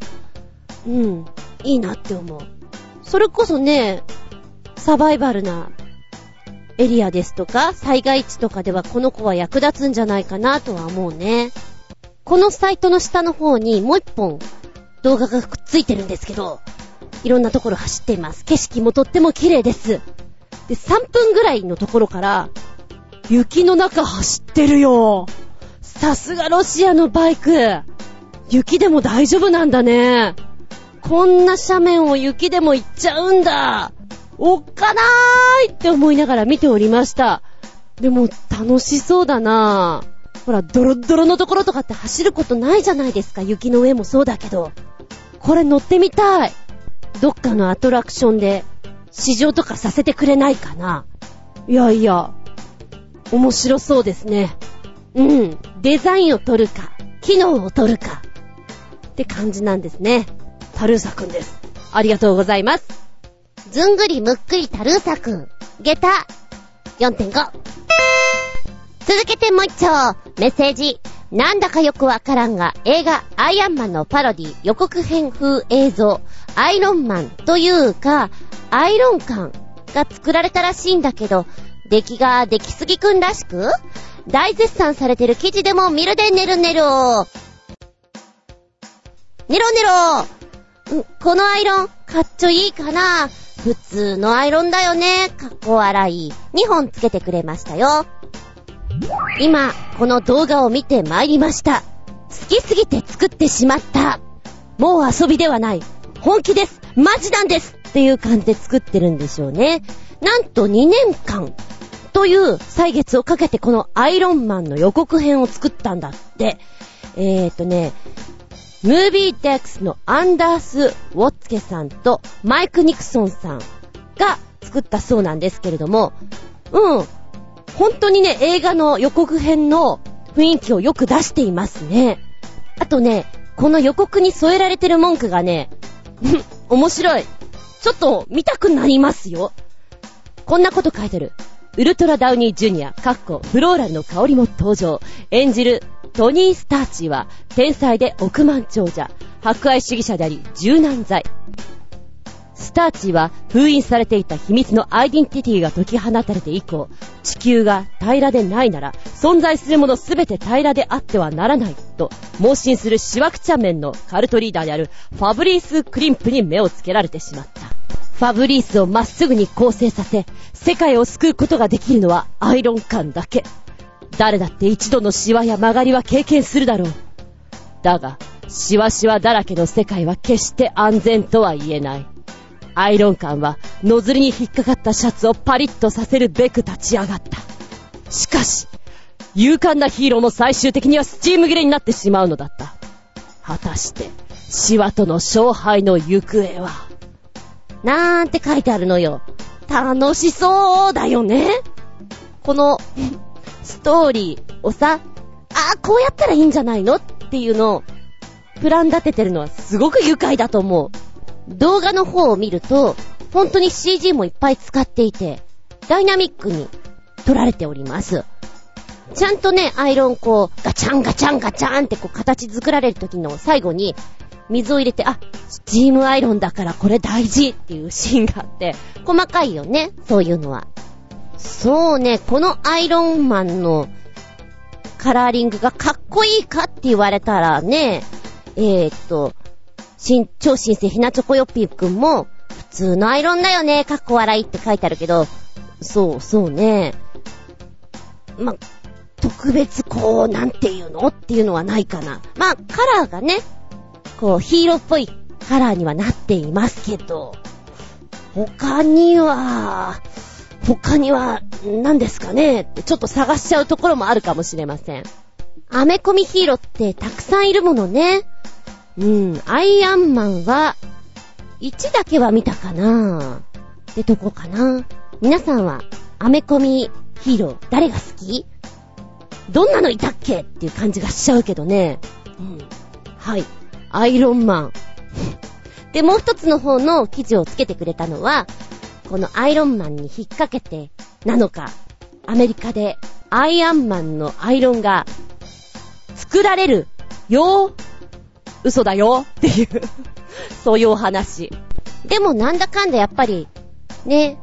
うん、いいなって思う。それこそね、サバイバルなエリアですとか、災害地とかではこの子は役立つんじゃないかなとは思うね。このサイトの下の方にもう一本動画がくっついてるんですけど、いろんなところ走っています。景色もとっても綺麗です。で、3分ぐらいのところから、雪の中走ってるよ。さすがロシアのバイク。雪でも大丈夫なんだね。こんな斜面を雪でも行っちゃうんだ。おっかなーいって思いながら見ておりました。でも楽しそうだなほら、ドロドロのところとかって走ることないじゃないですか。雪の上もそうだけど。これ乗ってみたい。どっかのアトラクションで試乗とかさせてくれないかないやいや、面白そうですね。うん。デザインを取るか、機能を取るか、って感じなんですね。タルーサくんです。ありがとうございます。ずんぐりむっくりタルーサくん。下駄4.5。続けてもう一丁。メッセージ。なんだかよくわからんが、映画アイアンマンのパロディ予告編風映像、アイロンマンというか、アイロン感が作られたらしいんだけど、出来が出来すぎくんらしく、大絶賛されてる記事でも見るでねるねるネロネロこのアイロン、かっちょいいかな普通のアイロンだよね。かっこ笑い。2本つけてくれましたよ。今、この動画を見て参りました。好きすぎて作ってしまった。もう遊びではない。本気です。マジなんですっていう感じで作ってるんでしょうね。なんと2年間という歳月をかけてこのアイロンマンの予告編を作ったんだって。えーとね、ムービーデックスのアンダース・ウォッツケさんとマイク・ニクソンさんが作ったそうなんですけれども、うん。本当にね、映画の予告編の雰囲気をよく出していますね。あとね、この予告に添えられてる文句がね、面白い。ちょっと見たくなりますよ。こんなこと書いてる。ウルトラダウニージュニア、カッコ、フローラルの香りも登場。演じるトニー・スターチーは、天才で億万長者、博愛主義者であり、柔軟剤。スターチーは封印されていた秘密のアイデンティティが解き放たれて以降、地球が平らでないなら、存在するものすべて平らであってはならない、と、盲信するシワクチャンメンのカルトリーダーであるファブリース・クリンプに目をつけられてしまった。ファブリースをまっすぐに構成させ、世界を救うことができるのはアイロン感だけ。誰だって一度のシワや曲がりは経験するだろう。だが、シワシワだらけの世界は決して安全とは言えない。アイロン感は、ノズルに引っかかったシャツをパリッとさせるべく立ち上がった。しかし、勇敢なヒーローも最終的にはスチーム切れになってしまうのだった。果たして、シワとの勝敗の行方は？なんて書いてあるのよ。楽しそうだよねこの、ストーリーをさ、あこうやったらいいんじゃないのっていうのを、プラン立ててるのはすごく愉快だと思う。動画の方を見ると、本当に CG もいっぱい使っていて、ダイナミックに撮られております。ちゃんとね、アイロンこう、ガチャンガチャンガチャンってこう形作られる時の最後に、水を入れて、あ、スチームアイロンだからこれ大事っていうシーンがあって、細かいよね、そういうのは。そうね、このアイロンマンのカラーリングがかっこいいかって言われたらね、えー、っと、新、超新星ひなチョコヨッピーくんも、普通のアイロンだよね、かっこ笑いって書いてあるけど、そう、そうね。ま、特別こう、なんていうの？っていうのはないかな。まあ、カラーがね、こう、ヒーローっぽいカラーにはなっていますけど、他には、他には、何ですかねってちょっと探しちゃうところもあるかもしれません。アメコミヒーローってたくさんいるものね。うん、アイアンマンは、1だけは見たかなってとこかな。皆さんは、アメコミヒーロー、誰が好き？どんなのいたっけ？っていう感じがしちゃうけどね。うん。はい。アイロンマン。で、もう一つの方の記事をつけてくれたのは、このアイロンマンに引っ掛けて、なのか、アメリカでアイアンマンのアイロンが作られるよ嘘だよっていうそういうお話。でもなんだかんだやっぱり、ね、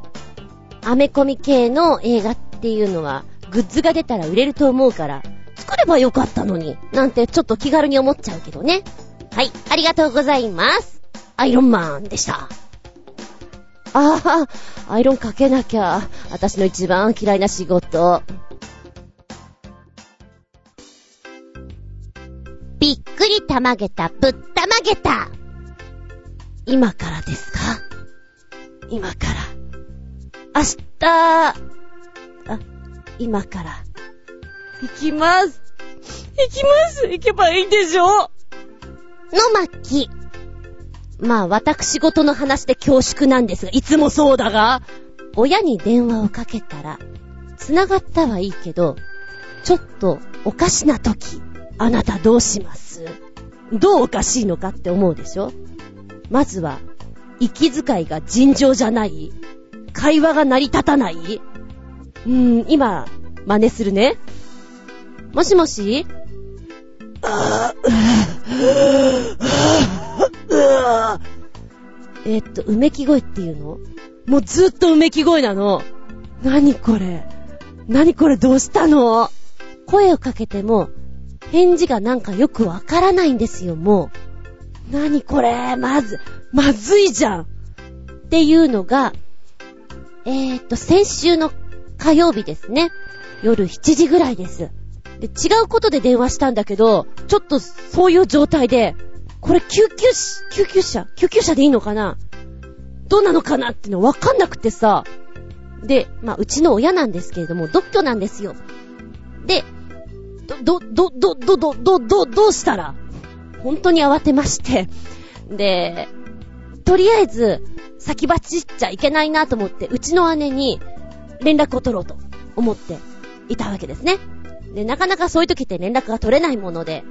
アメコミ系の映画っていうのは、グッズが出たら売れると思うから、作ればよかったのに、なんてちょっと気軽に思っちゃうけどね。はい、ありがとうございます。アイロンマンでした。ああ、アイロンかけなきゃ。私の一番嫌いな仕事。びっくりたまげた、ぶったまげた。今からですか？今から。明日、あ、今から。行きます。行きます行けばいいんでしょ？の巻。まあ、私事の話で恐縮なんですが、いつもそうだが、親に電話をかけたら、繋がったはいいけど、ちょっとおかしな時、あなたどうします？どうおかしいのかって思うでしょ？まずは、息遣いが尋常じゃない。会話が成り立たない。うーん、今、真似するね。もしもし？えっと、うめき声っていうの？もうずっとうめき声なの。何これ？何これどうしたの？声をかけても、返事がなんかよくわからないんですよ、もう。何これ？まず、まずいじゃんっていうのが、えー、っと、先週の火曜日ですね。夜7時ぐらいです。で、違うことで電話したんだけど、ちょっとそういう状態で、これ救急し、救急車救急車でいいのかな？どうなのかなってのわかんなくてさ。で、まあ、うちの親なんですけれども、独居なんですよ。で、ど、ど、ど、ど、ど、ど、ど、ど、どうしたら本当に慌てまして、で、とりあえず、先走っちゃいけないなと思って、うちの姉に連絡を取ろうと思っていたわけですね。で、なかなかそういう時って連絡が取れないもので、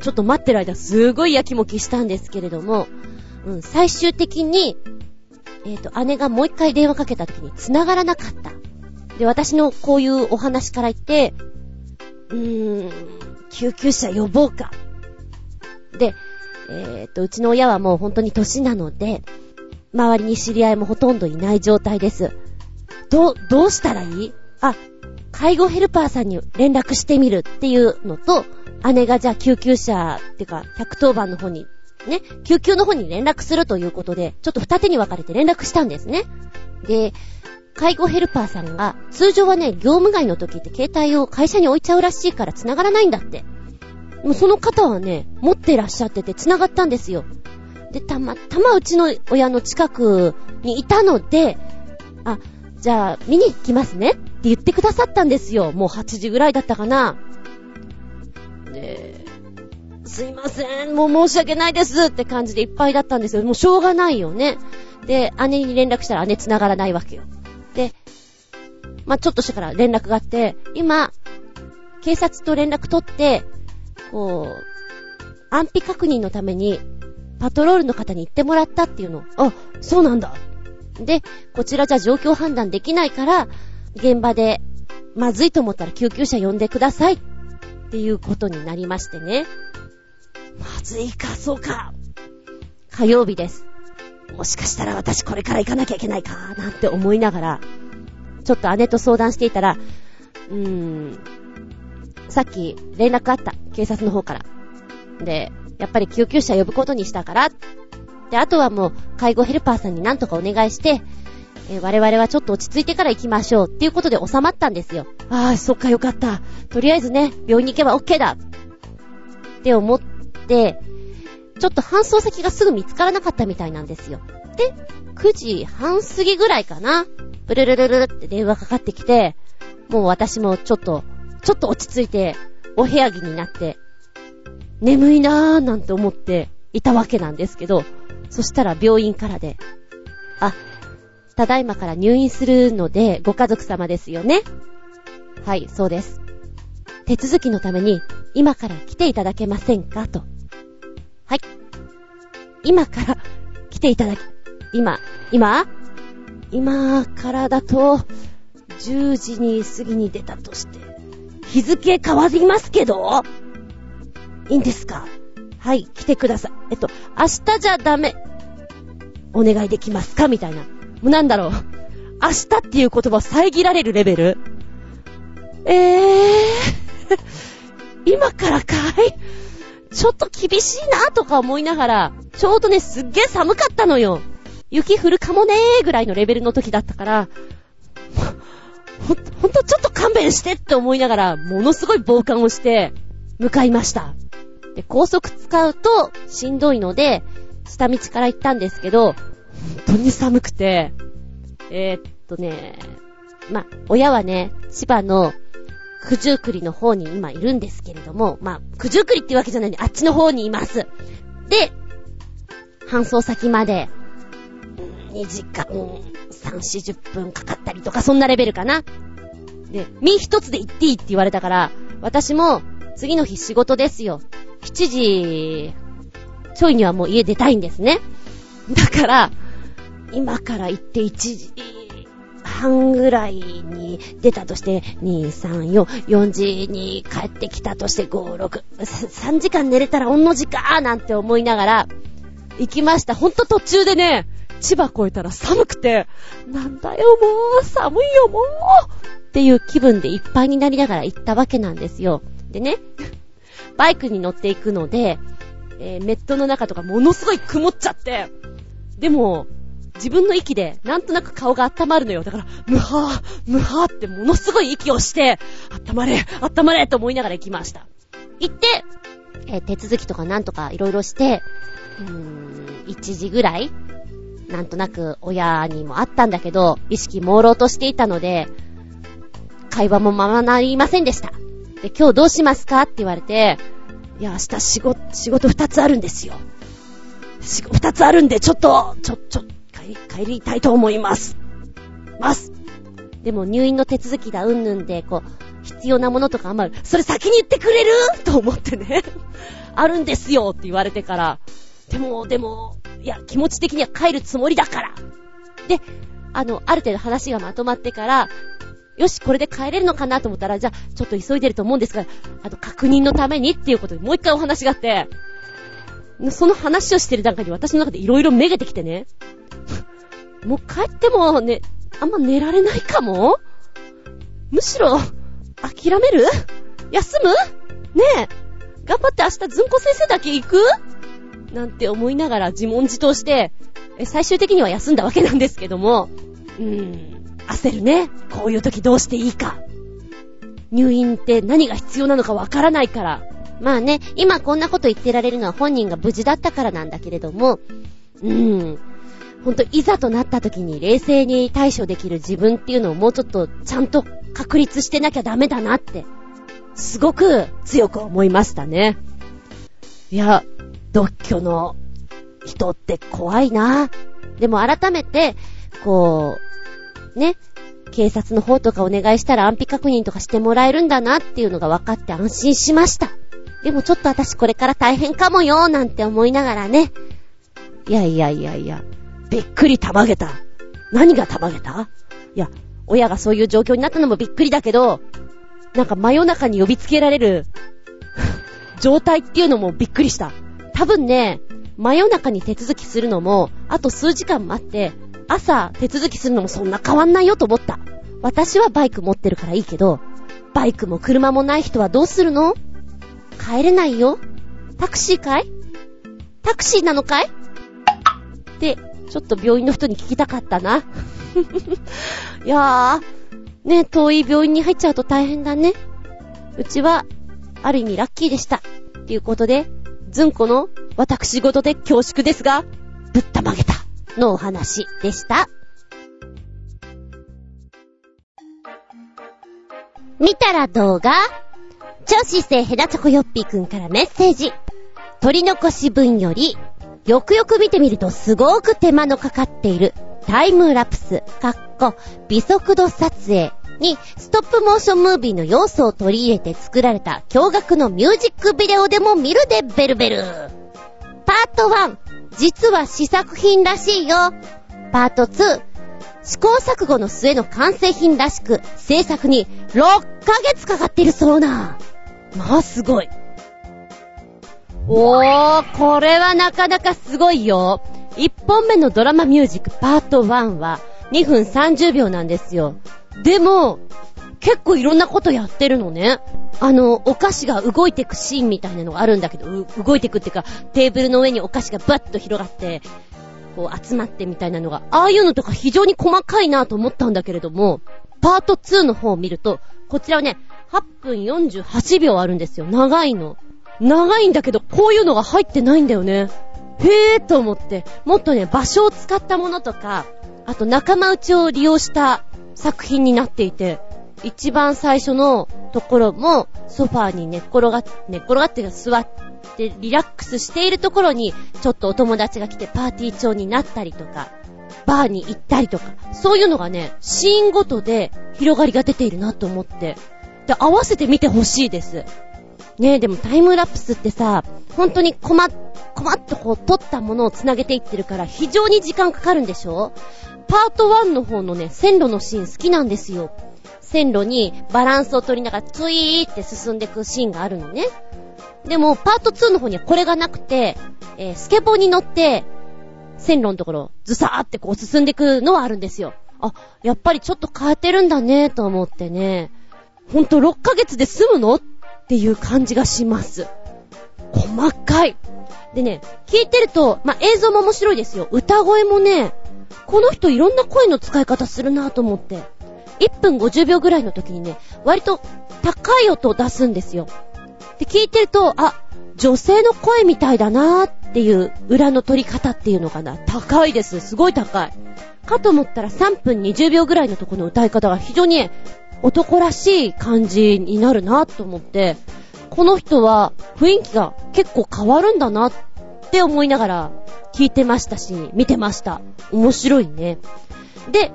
ちょっと待ってる間すごい焼きもきしたんですけれども、うん、最終的に、えっ、ー、と、姉がもう一回電話かけた時に繋がらなかった。で、私のこういうお話から言って、うーん、救急車呼ぼうか。で、えっ、ー、と、うちの親はもう本当に年なので、周りに知り合いもほとんどいない状態です。ど、どうしたらいい？あ、介護ヘルパーさんに連絡してみるっていうのと、姉がじゃあ救急車っていうか、110番の方に、ね、救急の方に連絡するということで、ちょっと二手に分かれて連絡したんですね。で、介護ヘルパーさんが、通常はね、業務外の時って携帯を会社に置いちゃうらしいから繋がらないんだって。もうその方はね、持ってらっしゃってて繋がったんですよ。で、たまたまうちの親の近くにいたので、あ、じゃあ見に行きますねっって言ってくださったんですよ。もう8時ぐらいだったかな。で、すいません、もう申し訳ないですって感じでいっぱいだったんですよ。もうしょうがないよね。で、姉に連絡したら姉繋がらないわけよ。で、まあ、ちょっとしてから連絡があって、今、警察と連絡取って、こう、安否確認のために、パトロールの方に行ってもらったっていうの。あ、そうなんだ。で、こちらじゃ状況判断できないから、現場で、まずいと思ったら救急車呼んでくださいっていうことになりましてね。まずいか、そうか。火曜日です。もしかしたら私これから行かなきゃいけないか、なんて思いながら、ちょっと姉と相談していたら、うーん、さっき連絡あった。警察の方から。で、やっぱり救急車呼ぶことにしたから。で、あとはもう介護ヘルパーさんになんとかお願いして、えー、我々はちょっと落ち着いてから行きましょうっていうことで収まったんですよ。ああ、そっかよかった。とりあえずね、病院に行けば OK だ。って思って、ちょっと搬送先がすぐ見つからなかったみたいなんですよ。で、9時半過ぎぐらいかな。ブルルルルって電話かかってきて、もう私もちょっと、ちょっと落ち着いて、お部屋着になって、眠いなーなんて思っていたわけなんですけど、そしたら病院からで、あ、ただいまから入院するのでご家族様ですよね。はい、そうです。手続きのために今から来ていただけませんかと。はい。今から来ていただき、今、今？今からだと、10時に過ぎに出たとして、日付変わりますけどいいんですか？はい、来てください。えっと、明日じゃダメ。お願いできますか？みたいな。もうなんだろう。明日っていう言葉を遮られるレベル？えー、今からかい？ちょっと厳しいなとか思いながら、ちょうどね、すっげー寒かったのよ。雪降るかもねーぐらいのレベルの時だったから、ほ、ほんとちょっと勘弁してって思いながら、ものすごい防寒をして、向かいました。で、高速使うとしんどいので、下道から行ったんですけど、本当に寒くて、えー、っとね、ま、親はね、千葉の九十九里の方に今いるんですけれども、まあ、九十九里ってわけじゃないんで、あっちの方にいます。で、搬送先まで、2時間、3、40分かかったりとか、そんなレベルかな。で、身一つで行っていいって言われたから、私も、次の日仕事ですよ。7時、ちょいにはもう家出たいんですね。だから、今から行って1時、半ぐらいに出たとして、2、3、4、4時に帰ってきたとして、5、6、3時間寝れたら御の字かーなんて思いながら、行きました。ほんと途中でね、千葉越えたら寒くて、なんだよもう、寒いよもうっていう気分でいっぱいになりながら行ったわけなんですよ。でね、バイクに乗っていくので、えー、メットの中とかものすごい曇っちゃって、でも、自分の息で、なんとなく顔が温まるのよ。だから、ムハー、ムハーってものすごい息をして、温まれ、温まれと思いながら行きました。行って、えー、手続きとかなんとかいろいろして、うーん、1時ぐらいなんとなく親にもあったんだけど、意識朦朧としていたので、会話もままなりませんでした。で、今日どうしますかって言われて、いや、明日仕事、仕事二つあるんですよ。二つあるんで、ちょっと、ちょ、ちょ、帰り、帰りたいと思います。ます。でも入院の手続きだ、うんぬんで、こう、必要なものとかあんまり、それ先に言ってくれる？と思ってね。あるんですよって言われてから。でも、でも、いや、気持ち的には帰るつもりだから。で、あの、ある程度話がまとまってから、よし、これで帰れるのかなと思ったら、じゃあ、ちょっと急いでると思うんですが、あと確認のためにっていうことでもう一回お話があって、その話をしてる段階で私の中で色々めげてきてね。もう帰ってもね、あんま寝られないかも？むしろ、諦める？休む？ねえ、頑張って明日ずんこ先生だけ行く？なんて思いながら自問自答して、最終的には休んだわけなんですけども、うーん、焦るね。こういう時どうしていいか。入院って何が必要なのかわからないから。まあね、今こんなこと言ってられるのは本人が無事だったからなんだけれども、うーん、ほんといざとなった時に冷静に対処できる自分っていうのをもうちょっとちゃんと確立してなきゃダメだなって、すごく強く思いましたね。いや、独居の人って怖いな。でも改めて、こう、ね、警察の方とかお願いしたら安否確認とかしてもらえるんだなっていうのが分かって安心しました。でもちょっと私これから大変かもよ、なんて思いながらね。いやいやいやいや、びっくりたまげた。何がたまげた？いや、親がそういう状況になったのもびっくりだけど、なんか真夜中に呼びつけられる 状態っていうのもびっくりした。多分ね、真夜中に手続きするのも、あと数時間待って、朝手続きするのもそんな変わんないよと思った。私はバイク持ってるからいいけど、バイクも車もない人はどうするの？帰れないよタクシーかい？タクシーなのかい？って、ちょっと病院の人に聞きたかったな。いやー、ね、遠い病院に入っちゃうと大変だね。うちは、ある意味ラッキーでした。っていうことで、ずんこの私事で恐縮ですが、ぶったまげたのお話でした。見たら動画超姿勢ヘナチョコヨッピーくんからメッセージ。取り残し分より、よくよく見てみるとすごく手間のかかっているタイムラプス、かっこ、微速度撮影にストップモーションムービーの要素を取り入れて作られた驚愕のミュージックビデオでも見るでベルベル。パート1、実は試作品らしいよ。パート2、試行錯誤の末の完成品らしく、制作に6ヶ月かかっているそうな。まあ、すごい。おー、これはなかなかすごいよ。1本目のドラマミュージックパート1は2分30秒なんですよ。でも、結構いろんなことやってるのね。あの、お菓子が動いてくシーンみたいなのがあるんだけど、動いてくっていうか、テーブルの上にお菓子がバッと広がって、こう集まってみたいなのが、ああいうのとか非常に細かいなと思ったんだけれども、パート2の方を見ると、こちらはね、8分48秒あるんですよ。長いの。長いんだけど、こういうのが入ってないんだよね。へえーと思って、もっとね、場所を使ったものとか、あと仲間内を利用した作品になっていて、一番最初のところも、ソファーに寝っ転がって、寝っ転がって座ってリラックスしているところに、ちょっとお友達が来てパーティー調になったりとか、バーに行ったりとか、そういうのがね、シーンごとで広がりが出ているなと思って、で、合わせて見てほしいです。ねえ、でもタイムラプスってさ、本当に困っ、困ってこう撮ったものを繋げていってるから非常に時間かかるんでしょ？パート1の方のね、線路のシーン好きなんですよ。線路にバランスを取りながらツイーって進んでいくシーンがあるのね。でも、パート2の方にはこれがなくて、えー、スケボーに乗って、線路のところ、ずさーってこう進んでいくのはあるんですよ。あ、やっぱりちょっと変えてるんだね、と思ってね。ほんと6ヶ月で済むの？っていう感じがします。細かい。でね、聞いてると、まあ、映像も面白いですよ。歌声もね、この人いろんな声の使い方するなと思って。1分50秒ぐらいの時にね、割と高い音を出すんですよ。で、聞いてると、あ、女性の声みたいだなーっていう裏の取り方っていうのかな。高いです。すごい高い。かと思ったら3分20秒ぐらいのとこの歌い方が非常に男らしい感じになるなと思って、この人は雰囲気が結構変わるんだなって思いながら聞いてましたし、見てました。面白いね。で、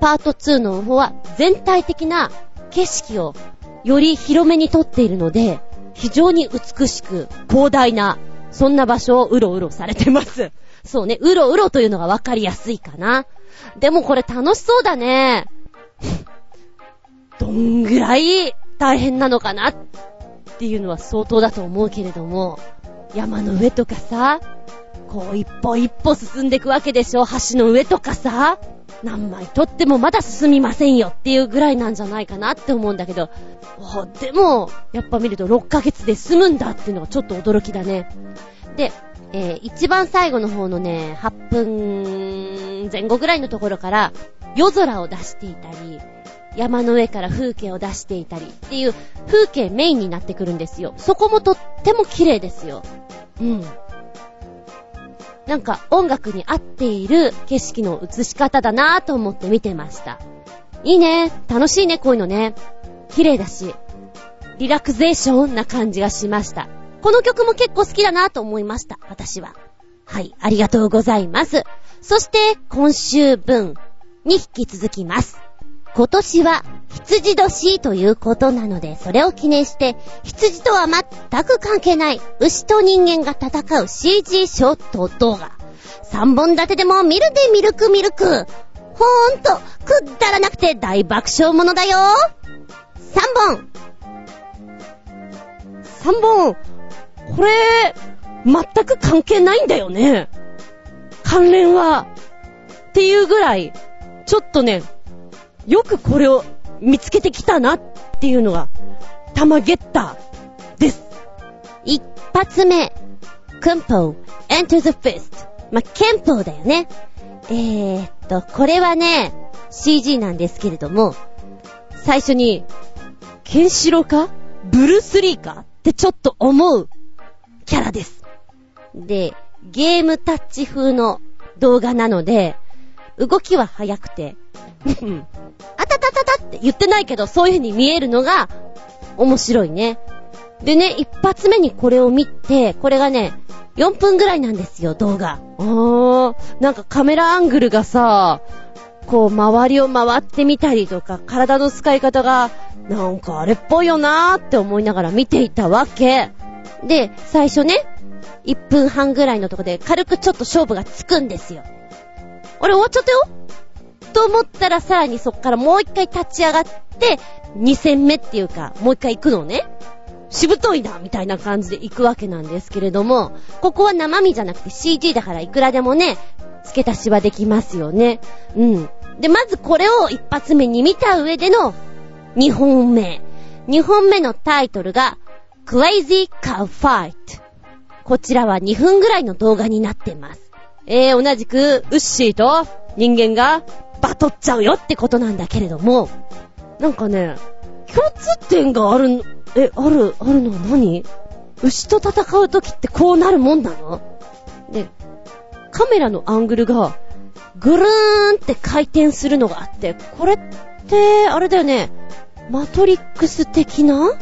パート2の方は全体的な景色をより広めに撮っているので、非常に美しく広大な、そんな場所をうろうろされてます。そうね、うろうろというのがわかりやすいかな。でもこれ楽しそうだね。どんぐらい大変なのかなっていうのは相当だと思うけれども、山の上とかさ、こう一歩一歩進んでいくわけでしょ橋の上とかさ、何枚撮ってもまだ進みませんよっていうぐらいなんじゃないかなって思うんだけど、でも、やっぱ見ると6ヶ月で済むんだっていうのがちょっと驚きだね。で、えー、一番最後の方のね、8分前後ぐらいのところから夜空を出していたり、山の上から風景を出していたりっていう風景メインになってくるんですよ。そこもとっても綺麗ですよ。うん。なんか音楽に合っている景色の映し方だなぁと思って見てました。いいね。楽しいね、こういうのね。綺麗だし、リラクゼーションな感じがしました。この曲も結構好きだなと思いました、私は。はい、ありがとうございます。そして、今週分に引き続きます。今年は羊年ということなので、それを記念して、羊とは全く関係ない牛と人間が戦う CG ショート動画。3本立てでも見るでミルクミルク。ほーんと、くだらなくて大爆笑ものだよ。3本。3本。これ、全く関係ないんだよね。関連は。っていうぐらい、ちょっとね、よくこれを見つけてきたなっていうのが、たまゲッターです。一発目、クンポー、enter the fist。ま憲法だよね。えーっと、これはね、CG なんですけれども、最初に、ケンシロウかブルース・リーかってちょっと思うキャラです。で、ゲームタッチ風の動画なので、動きは速くて、あたたたたって言ってないけど、そういう風に見えるのが、面白いね。でね、一発目にこれを見て、これがね、4分ぐらいなんですよ、動画。あー、なんかカメラアングルがさ、こう、周りを回ってみたりとか、体の使い方が、なんかあれっぽいよなーって思いながら見ていたわけ。で、最初ね、1分半ぐらいのとこで軽くちょっと勝負がつくんですよ。あれ終わっちゃったよ？と思ったらさらにそっからもう一回立ち上がって、2戦目っていうか、もう一回行くのね。しぶといな、みたいな感じで行くわけなんですけれども、ここは生身じゃなくて CG だからいくらでもね、付け足しはできますよね。うん。で、まずこれを一発目に見た上での2本目。2本目のタイトルが、Crazy Cow Fight。こちらは2分ぐらいの動画になってます。えー、同じく、ウッシーと人間がバトっちゃうよってことなんだけれども、なんかね、共通点がある、え、ある、あるのは何？牛と戦う時ってこうなるもんなの？で、カメラのアングルが、ぐるーんって回転するのがあって、これって、あれだよね、マトリックス的な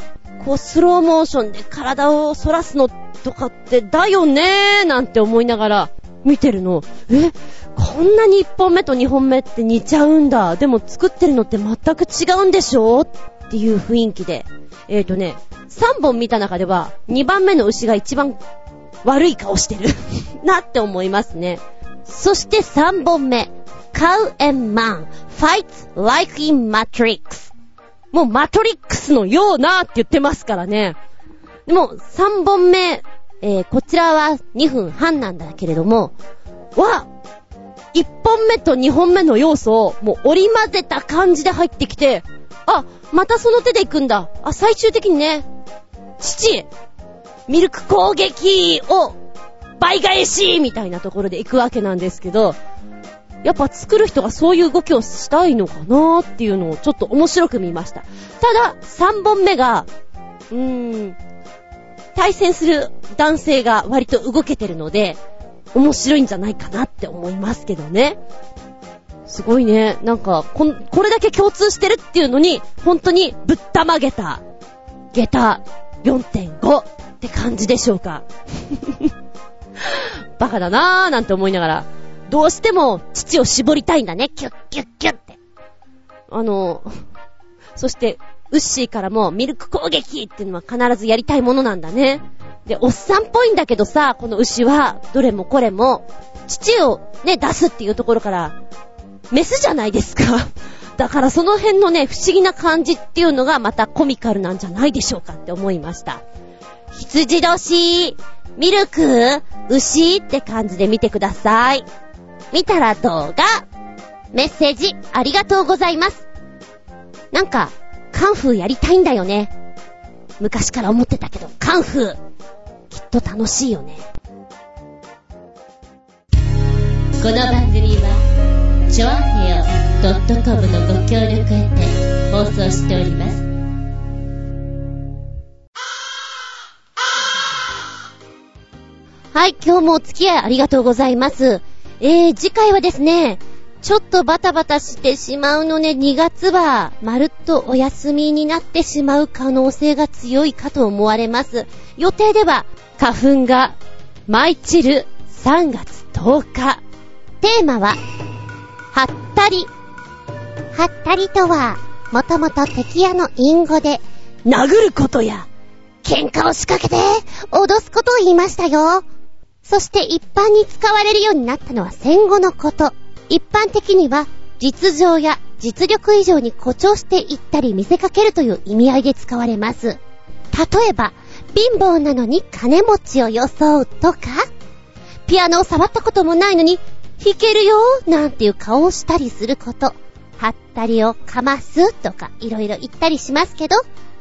こう、スローモーションで体を反らすのとかって、だよねーなんて思いながら見てるの。え、こんなに1本目と2本目って似ちゃうんだ。でも作ってるのって全く違うんでしょ？っていう雰囲気で。えーとね、3本見た中では2番目の牛が一番悪い顔してる なって思いますね。そして3本目。Cow and Man Fights Like in Matrix もうマトリックスのようなって言ってますからね。でも3本目、えー、こちらは2分半なんだけれども、は、1本目と2本目の要素をもう織り交ぜた感じで入ってきて、あ、またその手で行くんだ。あ、最終的にね、父、ミルク攻撃を倍返しみたいなところで行くわけなんですけど、やっぱ作る人がそういう動きをしたいのかなーっていうのをちょっと面白く見ました。ただ、3本目が、うーん、対戦する男性が割と動けてるので、面白いんじゃないかなって思いますけどね。すごいね。なんか、こ、これだけ共通してるっていうのに、本当にぶったまげた、下駄4.5って感じでしょうか。バカだなぁなんて思いながら、どうしても父を絞りたいんだね。キュッキュッキュッって。あの、そして、ウッシーからもミルク攻撃っていうのは必ずやりたいものなんだね。で、おっさんっぽいんだけどさ、この牛は、どれもこれも、父をね、出すっていうところから、メスじゃないですか。だからその辺のね、不思議な感じっていうのがまたコミカルなんじゃないでしょうかって思いました。羊年、ミルク、牛って感じで見てください。見たら動画、メッセージありがとうございます。なんか、カンフーやりたいんだよね。昔から思ってたけど、カンフー、きっと楽しいよね。この番組は、ちょあへよ .com のご協力へて放送しております。はい、今日もお付き合いありがとうございます。えー、次回はですね、ちょっとバタバタしてしまうのね、2月は、まるっとお休みになってしまう可能性が強いかと思われます。予定では、花粉が舞い散る3月10日。テーマは、はったり。はったりとは、もともと敵屋の隠語で、殴ることや、喧嘩を仕掛けて、脅すことを言いましたよ。そして一般に使われるようになったのは戦後のこと。一般的には、実情や実力以上に誇張していったり見せかけるという意味合いで使われます。例えば、貧乏なのに金持ちを装うとか、ピアノを触ったこともないのに弾けるよなんていう顔をしたりすること、はったりをかますとかいろいろ言ったりしますけど、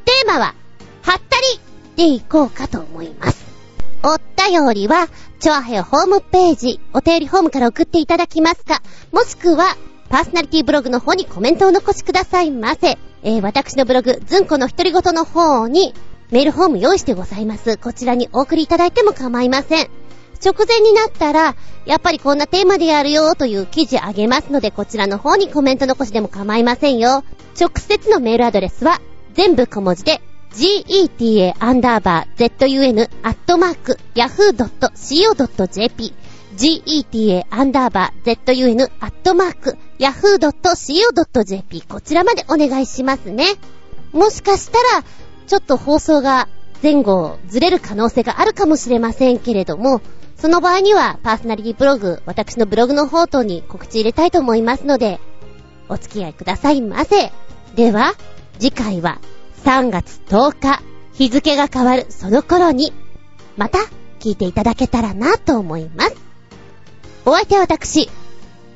テーマは、はったりでいこうかと思います。おったりは、チョアヘホームページ、お便りホームから送っていただきますか、もしくは、パーソナリティブログの方にコメントを残しくださいませ。えー、私のブログ、ズンコの独り言の方に、メールフォーム用意してございます。こちらにお送りいただいても構いません。直前になったら、やっぱりこんなテーマでやるよという記事あげますので、こちらの方にコメント残しでも構いませんよ。直接のメールアドレスは、全部小文字で、geta アンダーバー zun アットマーク yahoo.co.jp geta アンダーバー zun アットマーク yahoo.co.jp こちらまでお願いしますね。もしかしたら、ちょっと放送が前後ずれる可能性があるかもしれませんけれども、その場合にはパーソナリティブログ、私のブログの方等に告知入れたいと思いますので、お付き合いくださいませ。では、次回は3月10日、日付が変わるその頃に、また聞いていただけたらなと思います。お相手は私、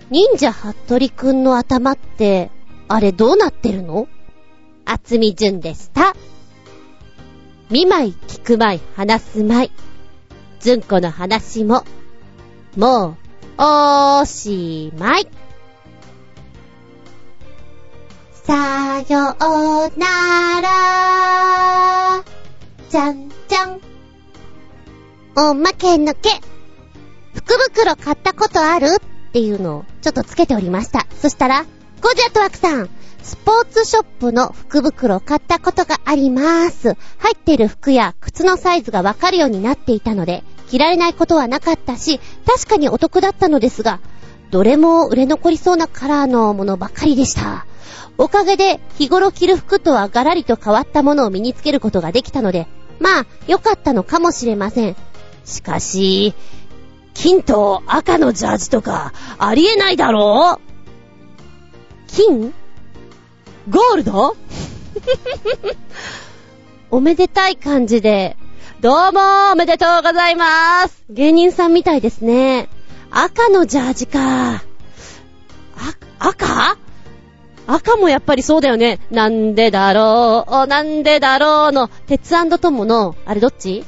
忍者ハットリくんの頭って、あれどうなってるの？厚み純でした。見舞い、聞く舞い、話す舞い。ずんこの話も、もう、おーしまい。さようなら。じゃんじゃん。おまけのけ。福袋買ったことある？っていうのをちょっとつけておりました。そしたら、ゴジャットワクさん、スポーツショップの福袋買ったことがあります。入ってる服や靴のサイズがわかるようになっていたので、着られないことはなかったし、確かにお得だったのですが、どれも売れ残りそうなカラーのものばかりでした。おかげで日頃着る服とはガラリと変わったものを身につけることができたので、まあ、良かったのかもしれません。しかし、金と赤のジャージとか、ありえないだろう？金？ゴールド？おめでたい感じで、どうもおめでとうございます。芸人さんみたいですね。赤のジャージか。あ、赤？赤もやっぱりそうだよね。なんでだろう、なんでだろうの、鉄トモの、あれどっち？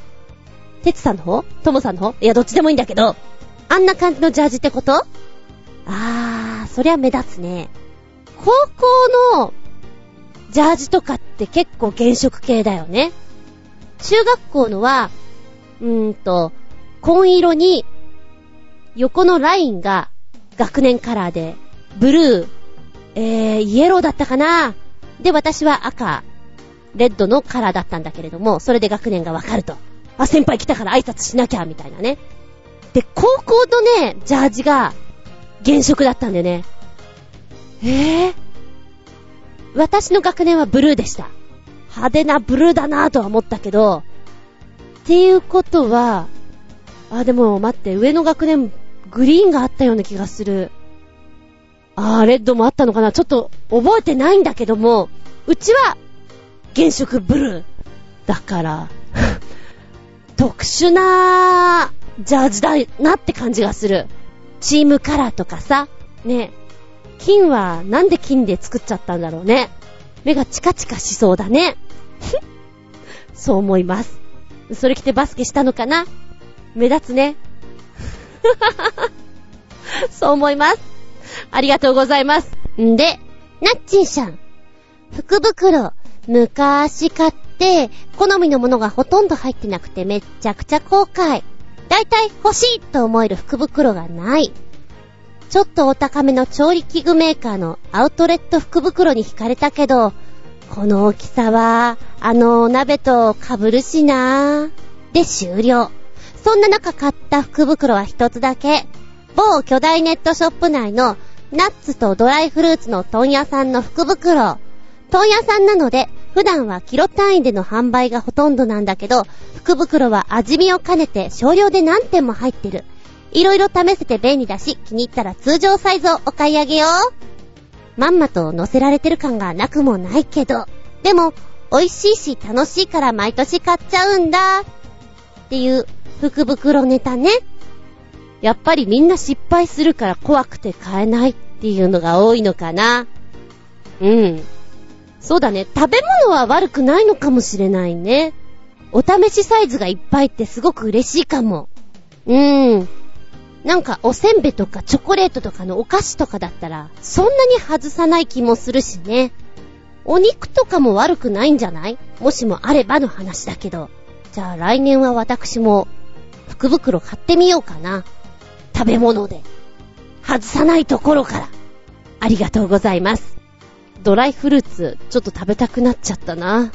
鉄さんの方？トモさんの方？いや、どっちでもいいんだけど、あんな感じのジャージってこと？あー、そりゃ目立つね。高校のジャージとかって結構原色系だよね。中学校のは、うーんと、紺色に、横のラインが学年カラーで、ブルー、えー、イエローだったかな？で、私は赤レッドのカラーだったんだけれども、それで学年がわかると。あ、先輩来たから挨拶しなきゃ、みたいなね。で、高校のね、ジャージが原色だったんだよね。えぇ、ー、私の学年はブルーでした。派手なブルーだなぁとは思ったけど、っていうことは、あ、でも待って、上の学年、グリーンがあったような気がする。あー、レッドもあったのかな？ちょっと覚えてないんだけども、うちは原色ブルー。だから、特殊なジャージだなって感じがする。チームカラーとかさ、ね。金はなんで金で作っちゃったんだろうね。目がチカチカしそうだね。そう思います。それ着てバスケしたのかな？目立つね。そう思います。ありがとうございます。んで、ナッチンさん。福袋、昔買って、好みのものがほとんど入ってなくてめっちゃくちゃ後悔。だいたい欲しいと思える福袋がない。ちょっとお高めの調理器具メーカーのアウトレット福袋に惹かれたけど、この大きさは、あの鍋と被るしなで終了。そんな中買った福袋は一つだけ。某巨大ネットショップ内のナッツとドライフルーツの問屋さんの福袋。問屋さんなので、普段はキロ単位での販売がほとんどなんだけど、福袋は味見を兼ねて少量で何点も入ってる。いろいろ試せて便利だし、気に入ったら通常サイズをお買い上げよう。まんまと乗せられてる感がなくもないけど、でも、美味しいし楽しいから毎年買っちゃうんだ。っていう福袋ネタね。やっぱりみんな失敗するから怖くて買えないっていうのが多いのかな。うん。そうだね。食べ物は悪くないのかもしれないね。お試しサイズがいっぱいってすごく嬉しいかも。うーん。なんかおせんべとかチョコレートとかのお菓子とかだったら、そんなに外さない気もするしね。お肉とかも悪くないんじゃない？もしもあればの話だけど。じゃあ来年は私も福袋買ってみようかな。食べ物で。外さないところから。ありがとうございます。ドライフルーツ、ちょっと食べたくなっちゃったな。